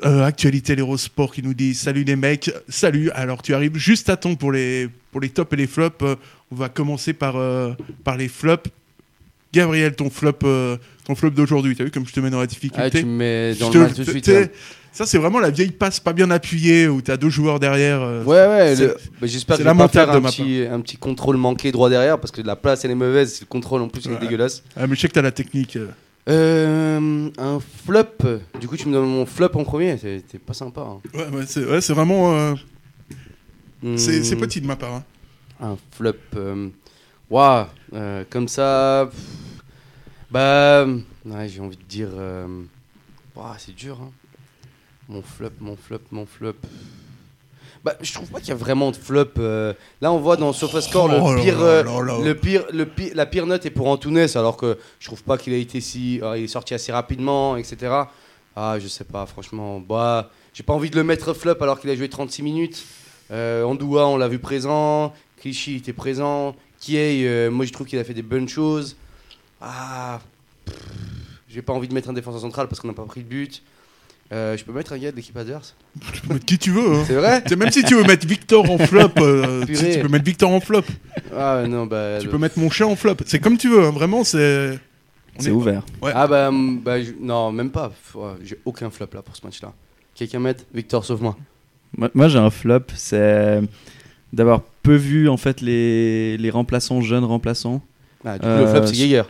euh, actualité l'Eurosport qui nous dit Salut les mecs, salut. Alors, tu arrives juste à temps pour les, pour les tops et les flops. Euh, on va commencer par, euh, par les flops. Gabriel, ton flop, euh, ton flop d'aujourd'hui, t'as vu comme je te mets dans la Ah, difficulté tu me mets dans Je le te- match de suite. t'es- hein. Ça, c'est vraiment la vieille passe pas bien appuyée où t'as deux joueurs derrière. euh, Ouais, ouais, le- bah, j'espère que je vais pas faire de un ma petit, un petit contrôle manqué droit derrière parce que la place elle est mauvaise, le contrôle en plus il est Ouais. dégueulasse. Ah, mais je sais que t'as la technique. euh. Euh, un flop, du coup tu me donnes mon flop en premier, c'est c'est pas sympa. hein. Ouais, ouais, c'est ouais, vraiment. c'est Hmm, petit de ma part. hein. Un flop, waouh, euh, comme ça, pff, bah, ouais, j'ai envie de dire, euh, c'est dur. hein. Mon flop, mon flop, mon flop. Bah, je trouve pas qu'il y a vraiment de flop. euh. Là, on voit dans SofaScore Oh le pire, euh, le pire, le pire, la pire note est pour Antunes, alors que je trouve pas qu'il a été si, euh, il est sorti assez rapidement, etc. Ah, je sais pas, franchement, bah, j'ai pas envie de le mettre flop alors qu'il a joué 36 minutes. Andoua, on l'a vu présent. Clichy était présent. Kiei, euh, moi je trouve qu'il a fait des bonnes choses. Ah, pff, j'ai pas envie de mettre un défenseur central parce qu'on n'a pas pris de but. Euh, je peux mettre un gars de l'équipe adverse Tu peux mettre qui tu veux. hein. C'est vrai C'est même si tu veux mettre Victor en flop, euh, tu, peux mettre Victor en flop. Ah non, bah. Tu le- peux mettre mon chat en flop. C'est comme tu veux, hein, vraiment, c'est. on C'est est- ouvert. Ouais. Ah bah, hum, bah, je- non, même pas. Pff, ouais, j'ai aucun flop là pour ce match-là. Quelqu'un mettre Victor, sauf moi. Moi, moi, j'ai un flop, c'est d'avoir peu vu en fait les, les remplaçants, jeunes remplaçants. Ah, du coup, Euh, le flop, c'est Geiger.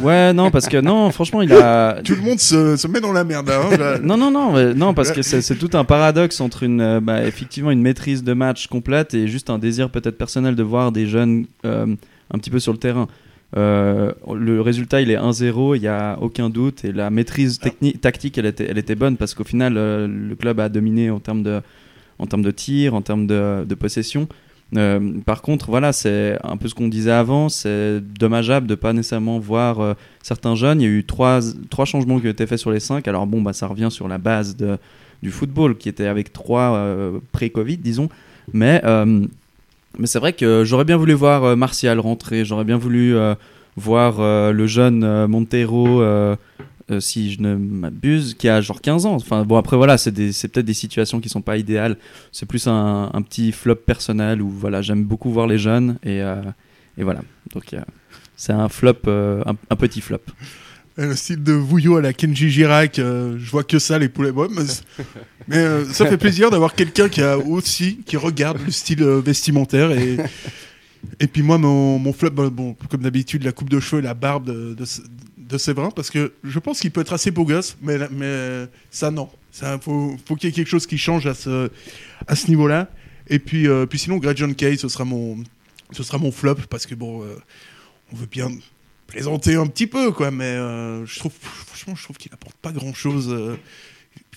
Ouais, non, parce que non, franchement, il a. Tout le monde se, se met dans la merde. hein, là. Non, non, non, mais- non, parce que c'est tout un paradoxe entre une, euh, bah, effectivement, une maîtrise de match complète et juste un désir peut-être personnel de voir des jeunes euh, un petit peu sur le terrain. Euh, le résultat, il est 1-0, il n'y a aucun doute, et la maîtrise technique, tactique, elle était, elle était bonne parce qu'au final, euh, le club a dominé en termes de, en termes de tir, en termes de, possession. Euh, par contre, voilà, c'est un peu ce qu'on disait avant. C'est dommageable de pas nécessairement voir euh, certains jeunes. Il y a eu trois, trois changements qui ont été faits sur les cinq. Alors bon, bah, ça revient sur la base du football qui était avec trois euh, pré-Covid, disons. Mais, mais c'est vrai que j'aurais bien voulu voir Martial rentrer. J'aurais bien voulu voir le jeune Montero. Euh, si je ne m'abuse, qui a genre 15 ans. Enfin bon, après voilà, c'est peut-être des situations qui sont pas idéales. C'est plus un, un petit flop personnel où voilà, j'aime beaucoup voir les jeunes et, euh, et voilà. Donc euh, c'est un flop, euh, un, un petit flop. Le style de Vouillot à la Kenji Girac, je vois que ça, les poulets. Ouais, mais ça fait plaisir d'avoir quelqu'un qui a aussi, qui regarde le style vestimentaire. Et, et puis moi, mon, mon flop, bah, bon, comme d'habitude, la coupe de cheveux et la barbe de, de, de Séverin, parce que je pense qu'il peut être assez beau gosse, mais, mais ça, non. Il faut, faut qu'il y ait quelque chose qui change à ce, à ce niveau-là. Et puis, euh, puis sinon, Greg John Kay, ce sera mon, ce sera mon flop, parce que bon, euh, on veut bien plaisanter un petit peu, quoi, mais euh, je trouve, franchement, je trouve qu'il apporte pas grand chose.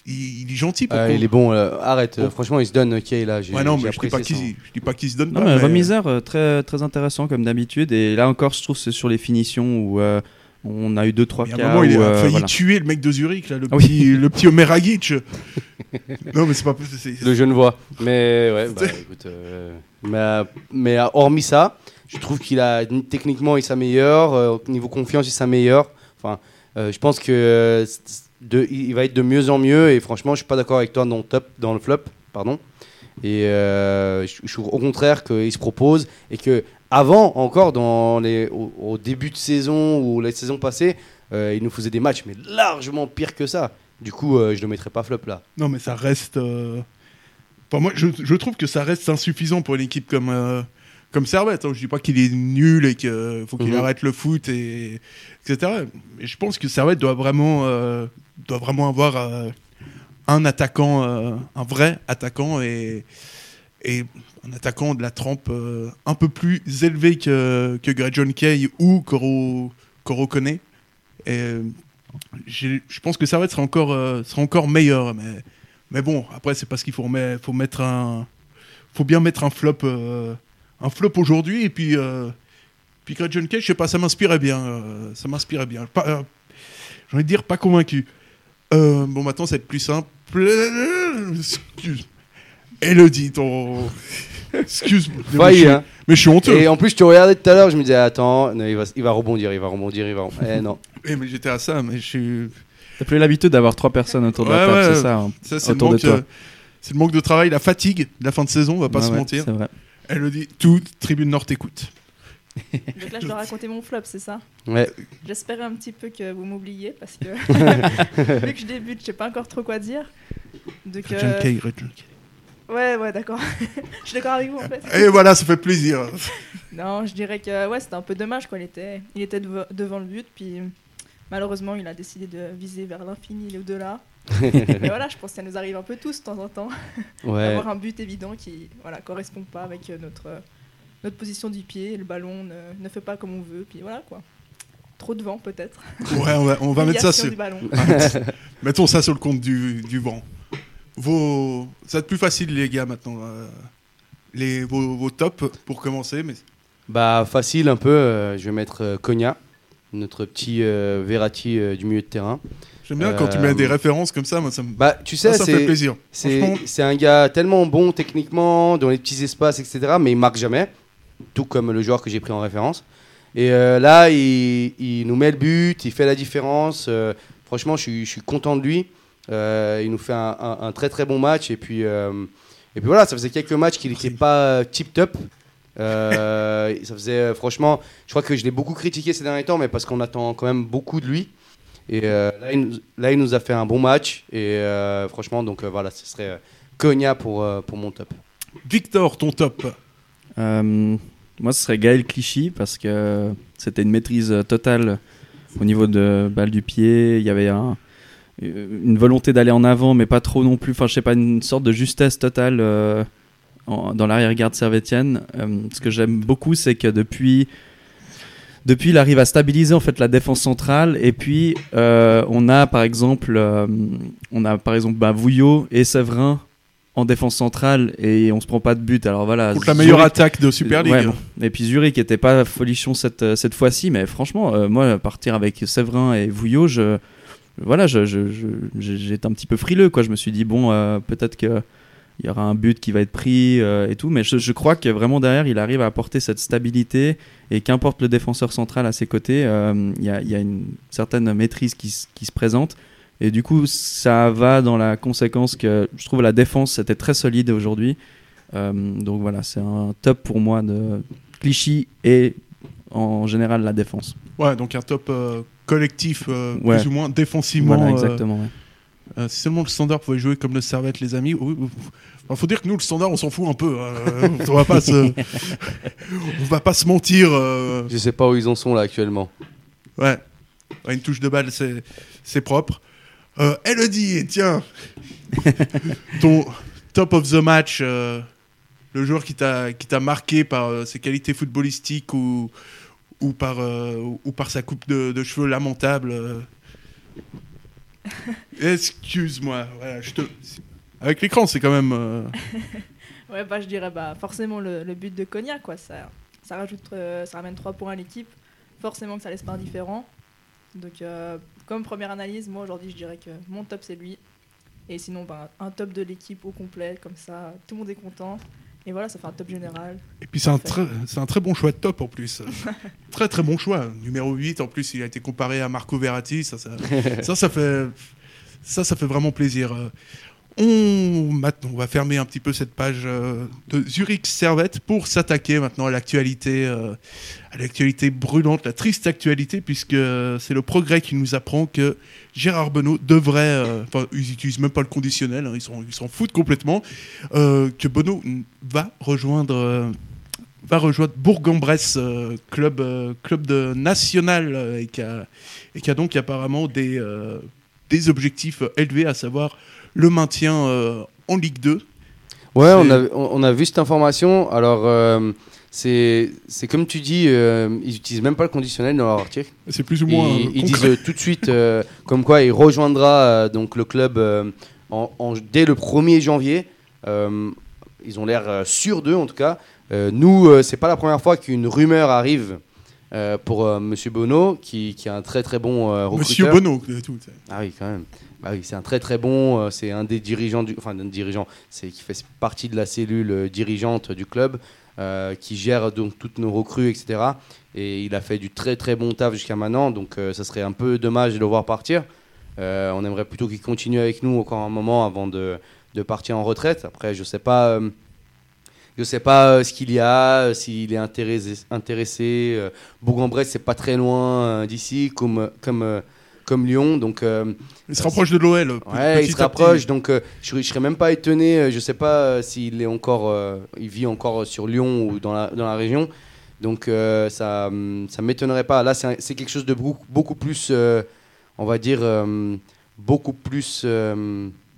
il, il est gentil. Pour Ah, il est bon, euh, arrête. Oh. franchement, il se donne, Kay, là. j'ai- Ouais, non, mais je dis pas qu'il son- je dis pas qu'il se donne Non, pas. mais mais- Remiseur, très, très intéressant comme d'habitude. Et là encore, je trouve que c'est sur les finitions où euh, on a eu 2-3 Il y a cas. un moment, il a failli voilà. tuer le mec de Zurich, là, le, Ah oui. petit, le petit Omer Agic. non, mais c'est pas. c'est- Le Genevois. Mais ouais, bah, écoute. euh, mais, euh, mais euh, hormis ça, je trouve qu'il a techniquement il s'améliore, euh, au niveau confiance il s'améliore. Enfin, euh, je pense que euh, de, il va être de mieux en mieux et franchement, je suis pas d'accord avec toi dans le top, dans le flop, pardon. Et euh, je, je trouve au contraire qu'il se propose et que avant encore dans les au, au début de saison ou la saison passée, euh, il nous faisait des matchs mais largement pire que ça. Du coup, euh, je le mettrais pas flop là. Non, mais ça reste. euh, Enfin, moi, je, je trouve que ça reste insuffisant pour une équipe comme, euh, comme Servette. hein. Je dis pas qu'il est nul et qu'il faut qu'il Mhm. arrête le foot, et, etc. Mais je pense que Servette doit vraiment, euh, doit vraiment avoir euh, un attaquant, un vrai attaquant et, et un attaquant de la trempe euh, un peu plus élevé que, que John Kay ou Kone. Et euh, je pense que Servette sera encore, euh, sera encore meilleur. Mais, mais bon, après, c'est parce qu'il faut, faut mettre un. faut bien mettre un flop, flop aujourd'hui. Et puis, puis John Kay, je sais pas, ça m'inspirait bien. ça m'inspirait bien. J'ai envie de dire, pas convaincu. Bon, maintenant, ça va être plus simple. Excuse. Elodie, ton. Excuse-moi. Mais Failli, je suis- hein. Mais je suis honteux. Et en plus, je te regardais tout à l'heure, je me disais, attends, non, il, va, il va rebondir, il va rebondir, il va. Eh non. Eh, mais j'étais à ça, mais je suis. T'as plus l'habitude d'avoir trois personnes autour de la table, ouais, c'est ça, hein, Ça, c'est le, autour de manque, toi. euh, c'est le manque de travail, la fatigue de la fin de saison, on va pas Ouais, se mentir. c'est vrai. Elle le dit, toute Tribune Nord t'écoute. Donc là, je dois raconter mon flop, c'est ça? Ouais. J'espérais un petit peu que vous m'oubliez parce que vu que je débute, je sais pas encore trop quoi dire. Donc, euh, ouais, ouais, d'accord. je suis d'accord avec vous en fait. Et voilà, ça fait plaisir. Non, je dirais que ouais, c'était un peu dommage quoi. Il était, il était dev- devant le but, puis malheureusement, il a décidé de viser vers l'infini et au-delà. Mais voilà, je pense que ça nous arrive un peu tous de temps en temps. Ouais. Avoir un but évident qui voilà correspond pas avec euh, notre euh, notre position du pied, le ballon ne, ne fait pas comme on veut, puis voilà quoi. Trop de vent peut-être. Ouais, on va, on va mettre ça sur. du ballon. Mettons ça sur le compte du, du vent. Vos... Ça va être plus facile, les gars, maintenant. euh, Les, vos, vos tops pour commencer. Mais... Bah, facile un peu, euh, je vais mettre euh, Konya, notre petit euh, Verratti euh, du milieu de terrain. J'aime bien quand tu mets des références comme ça, moi ça me. Bah, tu sais, ça, fait plaisir. C'est un gars tellement bon techniquement, dans les petits espaces, etc. Mais il marque jamais, tout comme le joueur que j'ai pris en référence. Et euh, là, il, il nous met le but, il fait la différence. euh, franchement, je suis, je suis content de lui. Euh, il nous fait un, un- un très très bon match. Et puis, euh, et puis voilà, ça faisait quelques matchs qu'il n'était pas tip top. Euh, ça faisait franchement, je crois que je l'ai beaucoup critiqué ces derniers temps, mais parce qu'on attend quand même beaucoup de lui. Et euh, là, il nous, là, il nous a fait un bon match. Et euh, franchement, donc euh, voilà, ce serait Konya pour, euh, pour mon top. Victor, ton top. Euh, moi, ce serait Gaël Clichy parce que c'était une maîtrise totale au niveau de balle du pied. Il y avait un- une volonté d'aller en avant, mais pas trop non plus. Enfin, je sais pas, une sorte de justesse totale euh, en- dans l'arrière-garde servétienne. Euh, ce que j'aime beaucoup, c'est que depuis. Depuis, il arrive à stabiliser en fait la défense centrale et puis euh, on a par exemple, euh, on a par exemple bah, Vouillot et Séverin en défense centrale et on se prend pas de but. Alors voilà. Contre la meilleure attaque de Super League. Ouais, bon. Et puis Zurich était pas folichon cette, euh, cette fois-ci, mais franchement, euh, moi, partir avec Séverin et Vouillot, je, voilà, je, je- j'étais un petit peu frileux. Quoi. Je me suis dit, bon, euh, peut-être qu'il y aura un but qui va être pris euh, et tout, mais je, crois que vraiment derrière, il arrive à apporter cette stabilité et qu'importe le défenseur central à ses côtés, euh, il y, a, une certaine maîtrise qui, qui se présente. Et du coup, ça va dans la conséquence que je trouve la défense c'était très solide aujourd'hui. Donc voilà, c'est un top pour moi de Clichy et en général la défense. Ouais, donc un top euh, collectif, euh, Ouais. plus ou moins défensivement. Voilà, euh, exactement. ouais. euh, si seulement le standard pouvait jouer comme le Servette, les amis. Enfin, faut dire que nous, le standard, on s'en fout un peu. hein. on va pas se, on va pas se mentir. euh, Je sais pas où ils en sont là actuellement. Ouais. Une touche de balle, c'est, c'est propre. Euh, Elodie, tiens, ton top of the match, euh, le joueur qui t'a, qui t'a marqué par euh, ses qualités footballistiques ou, ou, par, euh, ou par sa coupe de, de cheveux lamentable. euh. Excuse-moi. Voilà, je te... Avec l'écran, c'est quand même. euh, Ouais, bah, je dirais bah, forcément le, le but de Cognac, quoi. Ça, ça, rajoute, euh, ça ramène 3 points à l'équipe. Forcément que ça laisse pas indifférent. Donc, euh, comme première analyse, moi aujourd'hui, je dirais que mon top c'est lui. Et sinon, bah, un top de l'équipe au complet, comme ça, tout le monde est content. Et voilà, ça fait un top général. Et puis c'est un, Parfait. très, c'est un très bon choix de top en plus. très très bon choix. Numéro 8, en plus, il a été comparé à Marco Verratti. Ça, ça, ça, ça fait, ça, ça fait vraiment plaisir. On, maintenant, on va fermer un petit peu cette page euh, de Zurich Servette pour s'attaquer maintenant à l'actualité, euh, à l'actualité brûlante, la triste actualité, puisque euh, c'est le progrès qui nous apprend que Gérard Benoît devrait, enfin, ils utilisent même pas le conditionnel, hein, ils s'en ils s'en foutent complètement, que Benoît va rejoindre. va rejoindre Bourg-en-Bresse, club, club de national, et qui a, et qui a donc apparemment des, des objectifs élevés, à savoir le maintien euh, en Ligue 2. Ouais, on a, on a vu cette information. Alors, euh, c'est comme tu dis, euh, ils utilisent même pas le conditionnel dans leur article. C'est plus ou moins. Ils, ils disent euh, tout de suite euh, comme quoi il rejoindra donc le club en, en- dès le 1er janvier. Ils ont l'air sûrs d'eux en tout cas. Nous, c'est pas la première fois qu'une rumeur arrive euh, pour euh, Monsieur Bono, qui, qui est un très très bon euh, recruteur. Monsieur Bono, tout. Ah oui, quand même. Bah oui, c'est un très très bon. euh, c'est un des dirigeants du, enfin un dirigeant, c'est qui fait partie de la cellule euh, dirigeante du club, qui gère donc toutes nos recrues, etc. Et il a fait du très très bon taf jusqu'à maintenant, donc ça serait un peu dommage de le voir partir. On aimerait plutôt qu'il continue avec nous encore un moment avant de, de partir en retraite. Après, je sais pas. Je sais pas euh, ce qu'il y a, euh, s'il est intéressé. intéressé euh, Bourg-en-Bresse, c'est pas très loin d'ici, comme, comme, comme Lyon. Donc, euh, Il se rapproche de l'OL. Ouais, il se rapproche, donc euh, je, je serais même pas étonné. euh, je sais pas s'il est encore, il vit encore sur Lyon ou dans la, dans la région. Donc ça, hum, ça m'étonnerait pas. Là, c'est quelque chose de beaucoup, beaucoup plus, on va dire, beaucoup plus.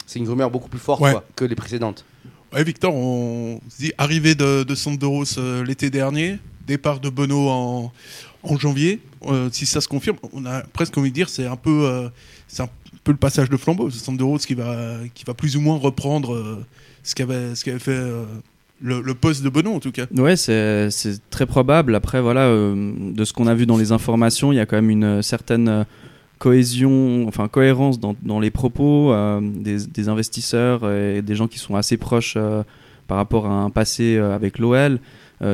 c'est une rumeur beaucoup plus forte Ouais. quoi, que les précédentes. Ouais, Victor, on se dit arrivée de, de Sandoros euh, l'été dernier, départ de Bono en, en janvier. Euh, si ça se confirme, on a presque envie de dire c'est un peu, euh, c'est un peu le passage de flambeau. C'est Sandoros qui va, qui va plus ou moins reprendre ce qu'avait, ce qu'avait fait le, poste de Bono en tout cas. Ouais, c'est très probable. Après, voilà, de ce qu'on a vu dans les informations, il y a quand même une certaine cohésion, enfin cohérence dans, dans les propos euh, des, des investisseurs et des gens qui sont assez proches euh, par rapport à un passé euh, avec l'OL.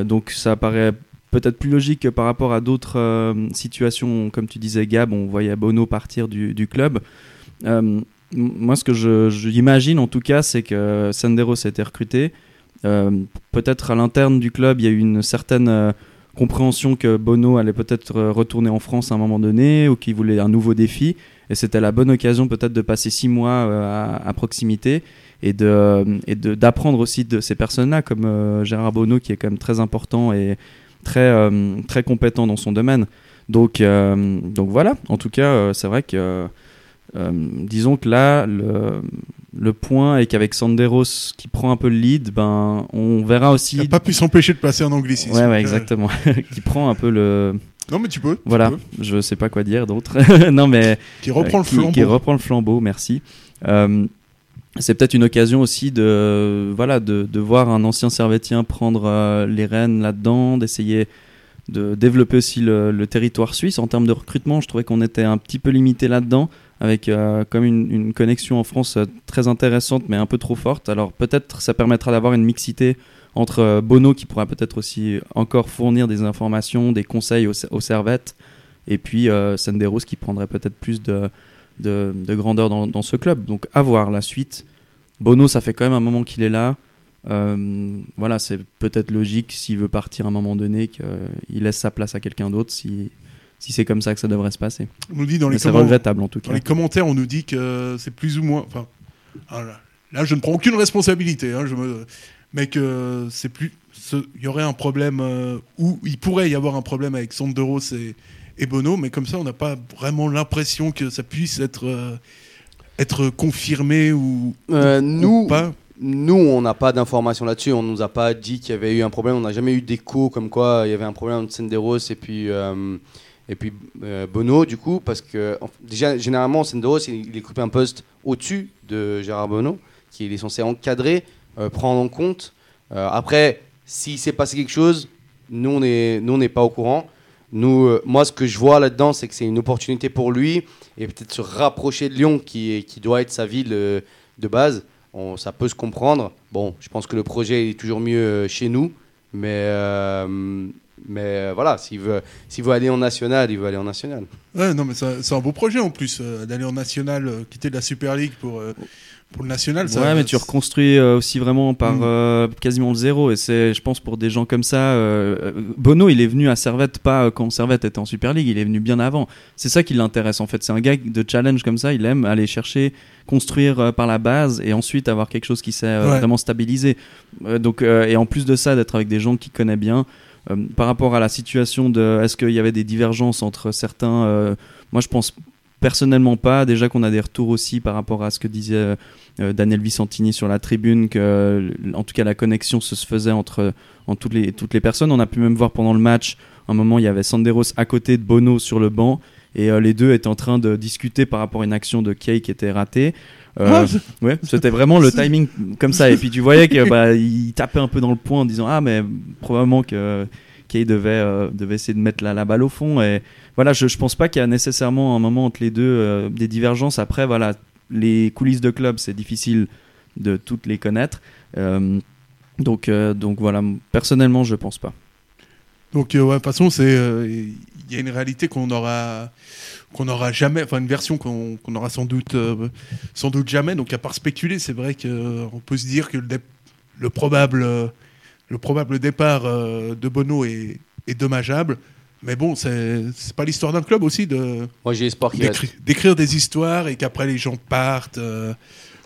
Donc, ça paraît peut-être plus logique que par rapport à d'autres situations, comme tu disais, Gab, on voyait Bono partir du, du club. Moi, ce que je, je en tout cas, c'est que Senderos a été recruté. Peut-être à l'interne du club, il y a eu une certaine compréhension que Bono allait peut-être euh, retourner en France à un moment donné ou qu'il voulait un nouveau défi. Et c'était la bonne occasion peut-être de passer six mois euh, à, proximité euh, et de- d'apprendre aussi de ces personnes-là comme Gérard Bono qui est quand même très important et très très compétent dans son domaine. Donc donc voilà. En tout cas, c'est vrai que disons que là le le point est qu'avec Sanderos qui prend un peu le lead, ben on verra aussi. Il n'a pas pu s'empêcher de placer un anglicisme. Ouais, ouais, Euh, exactement. qui prend un peu le. Non, mais tu peux. tu Voilà, peux. je sais pas quoi dire d'autre. non, mais. Qui reprend euh, le flambeau. Qui reprend le flambeau, merci. Euh, c'est peut-être une occasion aussi de, voilà, de, de voir un ancien servétien prendre euh, les rênes là-dedans, d'essayer de développer aussi le, le territoire suisse. En termes de recrutement, je trouvais qu'on était un petit peu limité là-dedans, avec euh, comme une, connexion en France euh, très intéressante, mais un peu trop forte. Alors peut-être ça permettra d'avoir une mixité entre euh, Bono, qui pourra peut-être aussi encore fournir des informations, des conseils aux, servettes, et puis euh, Senderos qui prendrait peut-être plus de, de, de grandeur dans, ce club. Donc à voir la suite. Bono, ça fait quand même un moment qu'il est là. Voilà, c'est peut-être logique s'il veut partir à un moment donné qu'il laisse sa place à quelqu'un d'autre si c'est comme ça que ça devrait se passer. On nous dit dans les Mais c'est regrettable en tout Dans cas. les commentaires, on nous dit que c'est plus ou moins. Enfin, ah là, là, je ne prends aucune responsabilité, hein, je me, mais que c'est plus. Il y aurait un problème euh, ou il pourrait y avoir un problème avec Sanderos et, et Bono, mais comme ça, on n'a pas vraiment l'impression que ça puisse être euh, être confirmé ou, Euh, ou nous, pas. Nous, on n'a pas d'informations là-dessus. On nous a pas dit qu'il y avait eu un problème. On n'a jamais eu d'écho comme quoi il y avait un problème entre Senderos et puis, euh, Et puis euh, Bono, du coup, parce que en- déjà, généralement, Senderos, il, il occupe un poste au-dessus de Gérard Bono, qui est censé encadrer, euh, prendre en compte. Euh, après, s'il s'est passé quelque chose, nous, on n'est pas au courant. Nous, euh, moi, ce que je vois là-dedans, c'est que c'est une opportunité pour lui et peut-être se rapprocher de Lyon, qui, est- qui doit être sa ville de base. Ça peut se comprendre. Bon, je pense que le projet est toujours mieux chez nous, mais, mais euh, voilà, s'il veut, s'il veut aller en national, il veut aller en national. Ouais, non, mais c'est un beau projet en plus, euh, d'aller en national, euh, quitter de la Super League pour, euh, pour le national. ça- ouais, mais tu reconstruis euh, aussi vraiment par Mm. euh, quasiment le zéro. Et c'est, je pense, pour des gens comme ça, Bono, il est venu à Servette pas euh, quand Servette était en Super League, il est venu bien avant. C'est ça qui l'intéresse en fait. C'est un gars de challenge comme ça. Il aime aller chercher, construire euh, par la base et ensuite avoir quelque chose qui s'est euh, Ouais. vraiment stabilisé. Euh, donc, euh, et en plus de ça, d'être avec des gens qui connaissent bien. Euh, par rapport à la situation de est-ce qu'il y avait des divergences entre certains euh, moi je pense personnellement pas. Déjà qu'on a des retours aussi par rapport à ce que disait euh, Daniel Vicentini sur la tribune que en tout cas la connexion se faisait entre en toutes les toutes les personnes. On a pu même voir pendant le match un moment il y avait Sanderos à côté de Bono sur le banc et les deux étaient en train de discuter par rapport à une action de Kay qui était ratée Euh, Ah, ouais, c'était vraiment le timing comme ça. Et puis tu voyais que bah, tapait un peu dans le point en disant ah mais probablement que Kay devait euh, devait essayer de mettre la, la balle au fond. Et voilà, je, je pense pas qu'il y a nécessairement un moment entre les deux euh, des divergences. Après voilà, les coulisses de club c'est difficile de toutes les connaître. Donc donc voilà, personnellement je pense pas. Donc, ouais, de toute façon, il y a une réalité qu'on aura, qu'on aura jamais, enfin, une version qu'on qu'on aura sans doute, euh, sans doute jamais. Donc, à part spéculer, c'est vrai qu'on peut se dire que le, probable, euh, le probable départ euh, de Bono est, est dommageable. Mais bon, c'est pas l'histoire d'un club aussi de Moi, j'ai espoir d'écrire des histoires et qu'après les gens partent,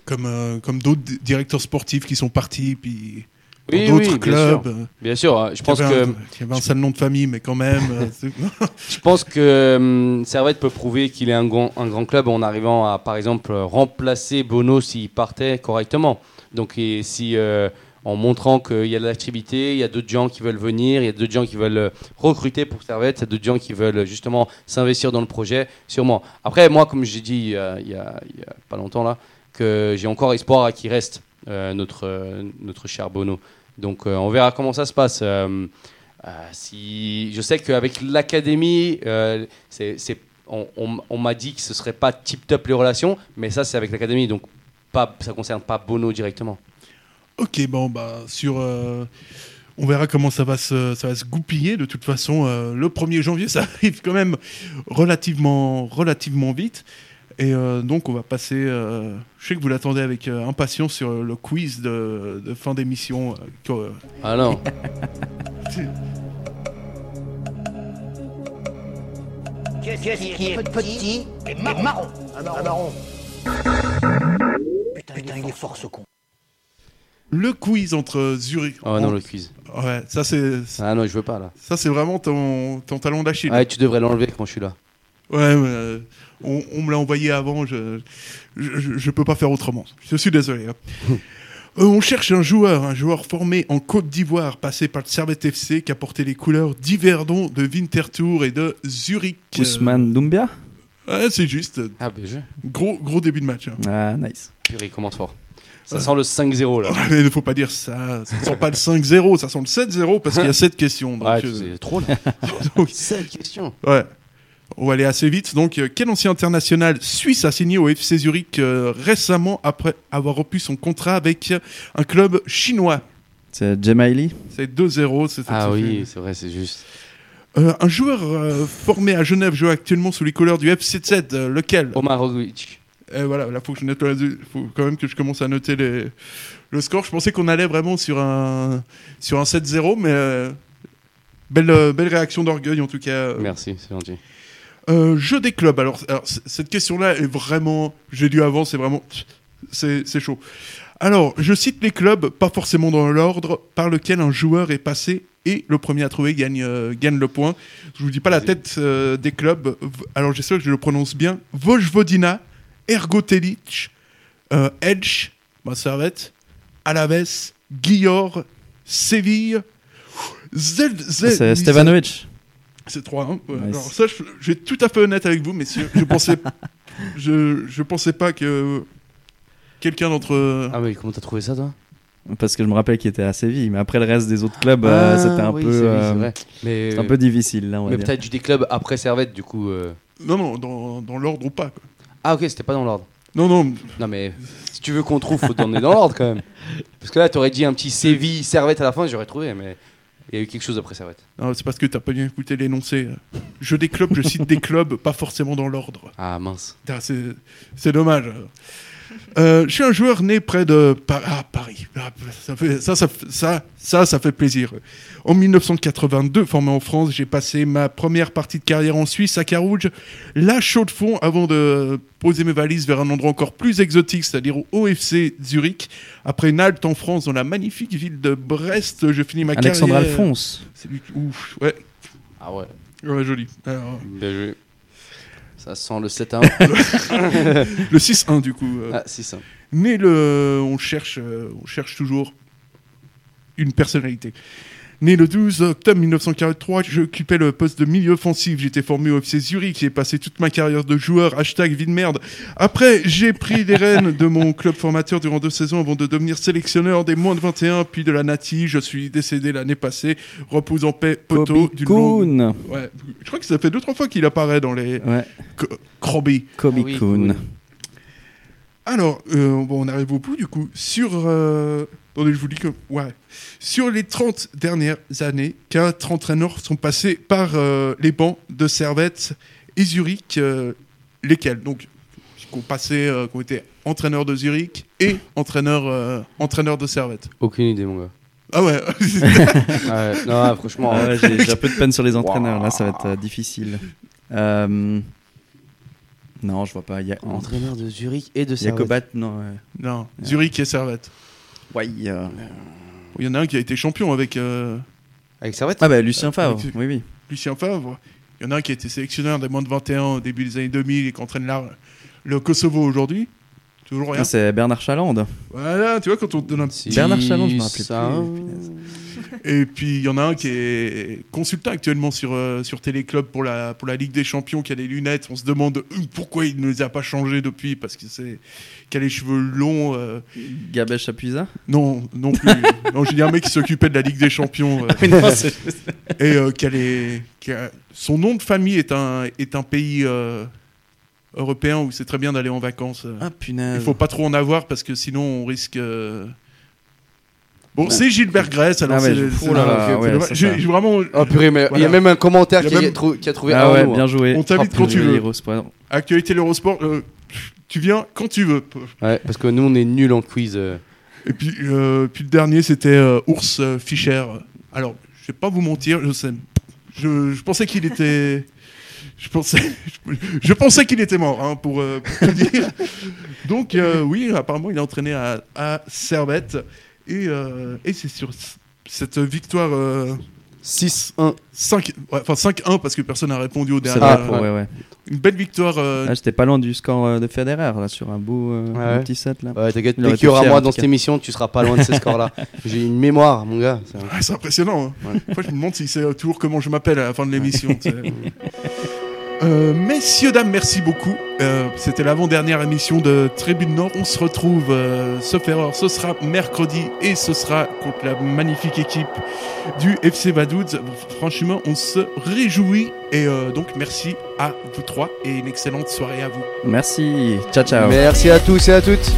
comme, comme d'autres di- directeurs sportifs qui sont partis, puis Oui, d'autres oui, bien clubs. sûr. euh, Bien sûr, hein, je qui pense que un- qui avait un sale nom de famille, mais quand même. euh, Je pense que hum, Servette peut prouver qu'il est un grand, un grand club en arrivant à, par exemple, remplacer Bono s'il partait correctement. Donc, et si, euh, en montrant qu'il y a de l'activité, il y a d'autres gens qui veulent venir, il y a d'autres gens qui veulent recruter pour Servette, il y a d'autres gens qui veulent justement s'investir dans le projet, sûrement. Après, moi, comme j'ai dit il y, a, il y a- il y a pas longtemps là, que j'ai encore espoir à qu'il reste euh, notre, euh, notre cher Bono. Donc, euh, on verra comment ça se passe. Euh, euh, si je sais qu'avec l'académie, on, m'a dit que ce serait pas tip top les relations, mais ça c'est avec l'académie, donc pas, ça concerne pas Bono directement. Ok, bon, bah, sur. on verra comment ça va se, goupiller. De toute façon, le 1er janvier, ça arrive quand même relativement, relativement vite. Et euh, donc, on va passer. euh, je sais que vous l'attendez avec euh, impatience sur le quiz de, de fin d'émission. euh, euh, Ah non, Qu'est-ce qui est petit et marron Un marron. Putain, il est fort ce con. le quiz entre Zurich. oh non le quiz. Ouais, ça c'est Ah non, je veux pas là. ça c'est vraiment ton, ton talon d'Achille. Ah, tu devrais l'enlever quand je suis là. Ouais, mais, euh, on, on me l'a envoyé avant, je, je, je- peux pas faire autrement. Je suis désolé. hein. Euh, on cherche un joueur, un joueur formé en Côte d'Ivoire, passé par le Servette FC, qui a porté les couleurs d'Yverdon, de Winterthur et de Zurich. Euh, Ousmane Doumbia ouais, c'est juste. Ah ben je. Gros, gros début de match. hein. Ah nice. Il commence fort. Ça sent le 5-0 là. Mais il ne faut pas dire ça. Ça sent pas le 5-0, ça sent le 7-0 parce qu'il y a 7 questions. donc, Ouais, euh, c'est trop là. donc, Seule question. Ouais. On va aller assez vite. Donc, euh, quel ancien international suisse a signé au FC Zurich euh, récemment après avoir rompu son contrat avec euh, un club chinois? C'est Jemaili C'est 2-0. c'est- Ah c'est- oui, c'est vrai, c'est juste. Euh, un joueur euh, formé à Genève joue actuellement sous les couleurs du FCZ. euh, lequel? Omar Rogovic. Et voilà, là, faut que je note. Il faut quand même que je commence à noter les... le score. Je pensais qu'on allait vraiment sur un, sur un 7-0, mais euh, belle, belle réaction d'orgueil en tout cas. Merci, c'est gentil. Euh, jeu des clubs. Alors, cette question-là est vraiment. J'ai dû avant, c'est vraiment. C'est chaud. Alors, je cite les clubs, pas forcément dans l'ordre, par lequel un joueur est passé et le premier à trouver gagne, euh, gagne le point. Je vous dis pas la tête euh, des clubs. Alors, j'espère que je le prononce bien. Vojvodina, Ergotelic, euh, Edge, ma servette, Alaves, Guillor, Séville, Zel- C'est Stevanovic. C'est 3-1. ouais. Ouais, Alors ça, je, je vais être tout à fait honnête avec vous, messieurs. Je pensais, je, je pensais pas que quelqu'un d'entre. Ah, mais comment t'as trouvé ça, toi? Parce que je me rappelle qu'il était à Séville, mais après le reste des autres clubs, euh, Ah, c'était un oui, peu, euh, vrai. Mais, un peu difficile là, on mais peut-être des clubs après Servette, du coup. euh. Non, non, dans, dans l'ordre ou pas. quoi. Ah, ok, c'était pas dans l'ordre. Non, non. Non, mais si tu veux qu'on trouve, faut donner dans l'ordre quand même. Parce que là, t'aurais dit un petit Séville, Servette à la fin, j'aurais trouvé, mais il y a eu quelque chose après Servette. Non, c'est parce que t'as pas bien écouté l'énoncé. Je des clubs, je cite des clubs, pas forcément dans l'ordre. Ah, mince. C'est c'est dommage. Euh, je suis un joueur né près de Pa- ah, Paris. Ah, ça, fait, ça, ça, ça, ça, ça fait plaisir. En 1982, formé en France, j'ai passé ma première partie de carrière en Suisse, à Carouge, la chaude fond, avant de poser mes valises vers un endroit encore plus exotique, c'est-à-dire au OFC Zurich. Après une halte en France, dans la magnifique ville de Brest, je finis ma Alexandre carrière. Alphonse. C'est lui- Ouf, ouais. Ah ouais. Ouais, joli. Alors, Bien joué. Ça sent le 7 à 1. le 6-1 du coup. euh. Ah, 6 1. Mais le, on, cherche, euh, on cherche toujours une personnalité. Né le 12 octobre 1943, j'occupais le poste de milieu offensif. J'étais formé au FC Zurich. J'ai passé toute ma carrière de joueur. Hashtag vie de merde. Après, j'ai pris les rênes de mon club formateur durant deux saisons avant de devenir sélectionneur des moins de 21, puis de la Nati. Je suis décédé l'année passée. Repose en paix, poteau. Kobe d'une longue- Kuhn. Ouais. Je crois que ça fait deux, trois fois qu'il apparaît dans les Ouais. Croby. Kobe Ah oui. Alors, euh, bon, on arrive au bout du coup. Sur. euh, Attendez, je vous dis que. Ouais. Sur les 30 dernières années, 4 entraîneurs sont passés par euh, les bancs de Servette et Zurich. euh, lesquels? Donc, qui ont passé, euh, qui ont été entraîneurs de Zurich et entraîneurs, euh, entraîneurs de Servette. Aucune idée, mon gars. Ah ouais Ah ouais, non, franchement. Ah ouais, j'ai un peu de peine sur les entraîneurs, là ça va être euh, difficile. Euh, Non, je vois pas. Il y a Entraîneur de Zurich et de Servette. Non. ouais. Non, Zurich et Servette. Ouais, euh, Il y en a un qui a été champion avec euh, Avec Servette Ah bah Lucien Favre, Avec- oui, oui. Lucien Favre. Il y en a un qui a été sélectionneur des moins de 21 au début des années 2000 et qui entraîne là, le Kosovo aujourd'hui. Toujours rien. Ah, c'est Bernard Chaland. Voilà, tu vois, quand on te donne un petit. Bernard Chaland, je me rappelais ça, plus. Et puis, il y en a un qui est consultant actuellement sur, euh, sur Téléclub pour la, pour la Ligue des Champions, qui a des lunettes. On se demande euh, pourquoi il ne les a pas changées depuis, parce que c'est. qui a les cheveux longs. euh, Gabès Chapuisat Non, non plus. non, j'ai dit un mec qui s'occupait de la Ligue des Champions. euh, non, c'est- et qui a les- qui a- son nom de famille est un, est un pays européen où c'est très bien d'aller en vacances. euh. Ah punaise. Il faut pas trop en avoir parce que sinon on risque. euh, Bon, c'est Gilbert Grèce. Alors Ah ouais, c'est- je- c'est- oh là là, c'est ouais, dommage. ça, J'ai ça. j'ai vraiment. Oh purée, mais il y a Voilà. même un commentaire Il y qui a a, même- trou- qui a trouvé Ah un ouais, mot, bien hein. joué. On t'invite Oh, quand tu veux. Actualité l'Eurosport. euh, tu viens quand tu veux. Ouais, parce que nous, on est nuls en quiz. euh. Et puis, euh, puis le dernier, c'était euh, Ours euh, Fischer. Alors, je vais pas vous mentir, je sais. Je, je pensais qu'il était. Je pensais, je pensais qu'il était mort, hein, pour, euh, pour dire. Donc, euh, oui, apparemment, il est entraîné à, à Servette. Et, euh, et c'est sur cette victoire. euh, 6-1. 5, ouais, enfin 5-1 parce que personne n'a répondu au C'est dernier. vrai, Ah, pour- ouais. ouais, ouais. Une belle victoire. euh, Ah, J'étais pas loin du score euh, de Federer, là, sur un beau euh, Ouais. un petit set, là. Ouais, t'inquiète, dès qu'il y aura moi dans cette émission, tu seras pas loin de ces scores-là. J'ai une mémoire, mon gars. C'est Ouais, c'est impressionnant. hein. Fois, je me demande s'il sait euh, toujours comment je m'appelle à la fin de l'émission. Euh, messieurs, dames, merci beaucoup. Euh, C'était l'avant-dernière émission de Tribune Nord. On se retrouve, euh, sauf erreur, ce sera mercredi et ce sera contre la magnifique équipe du FC Vaduz. Franchement, on se réjouit. Et euh, donc, merci à vous trois et une excellente soirée à vous. Merci. Ciao, ciao. Merci à tous et à toutes.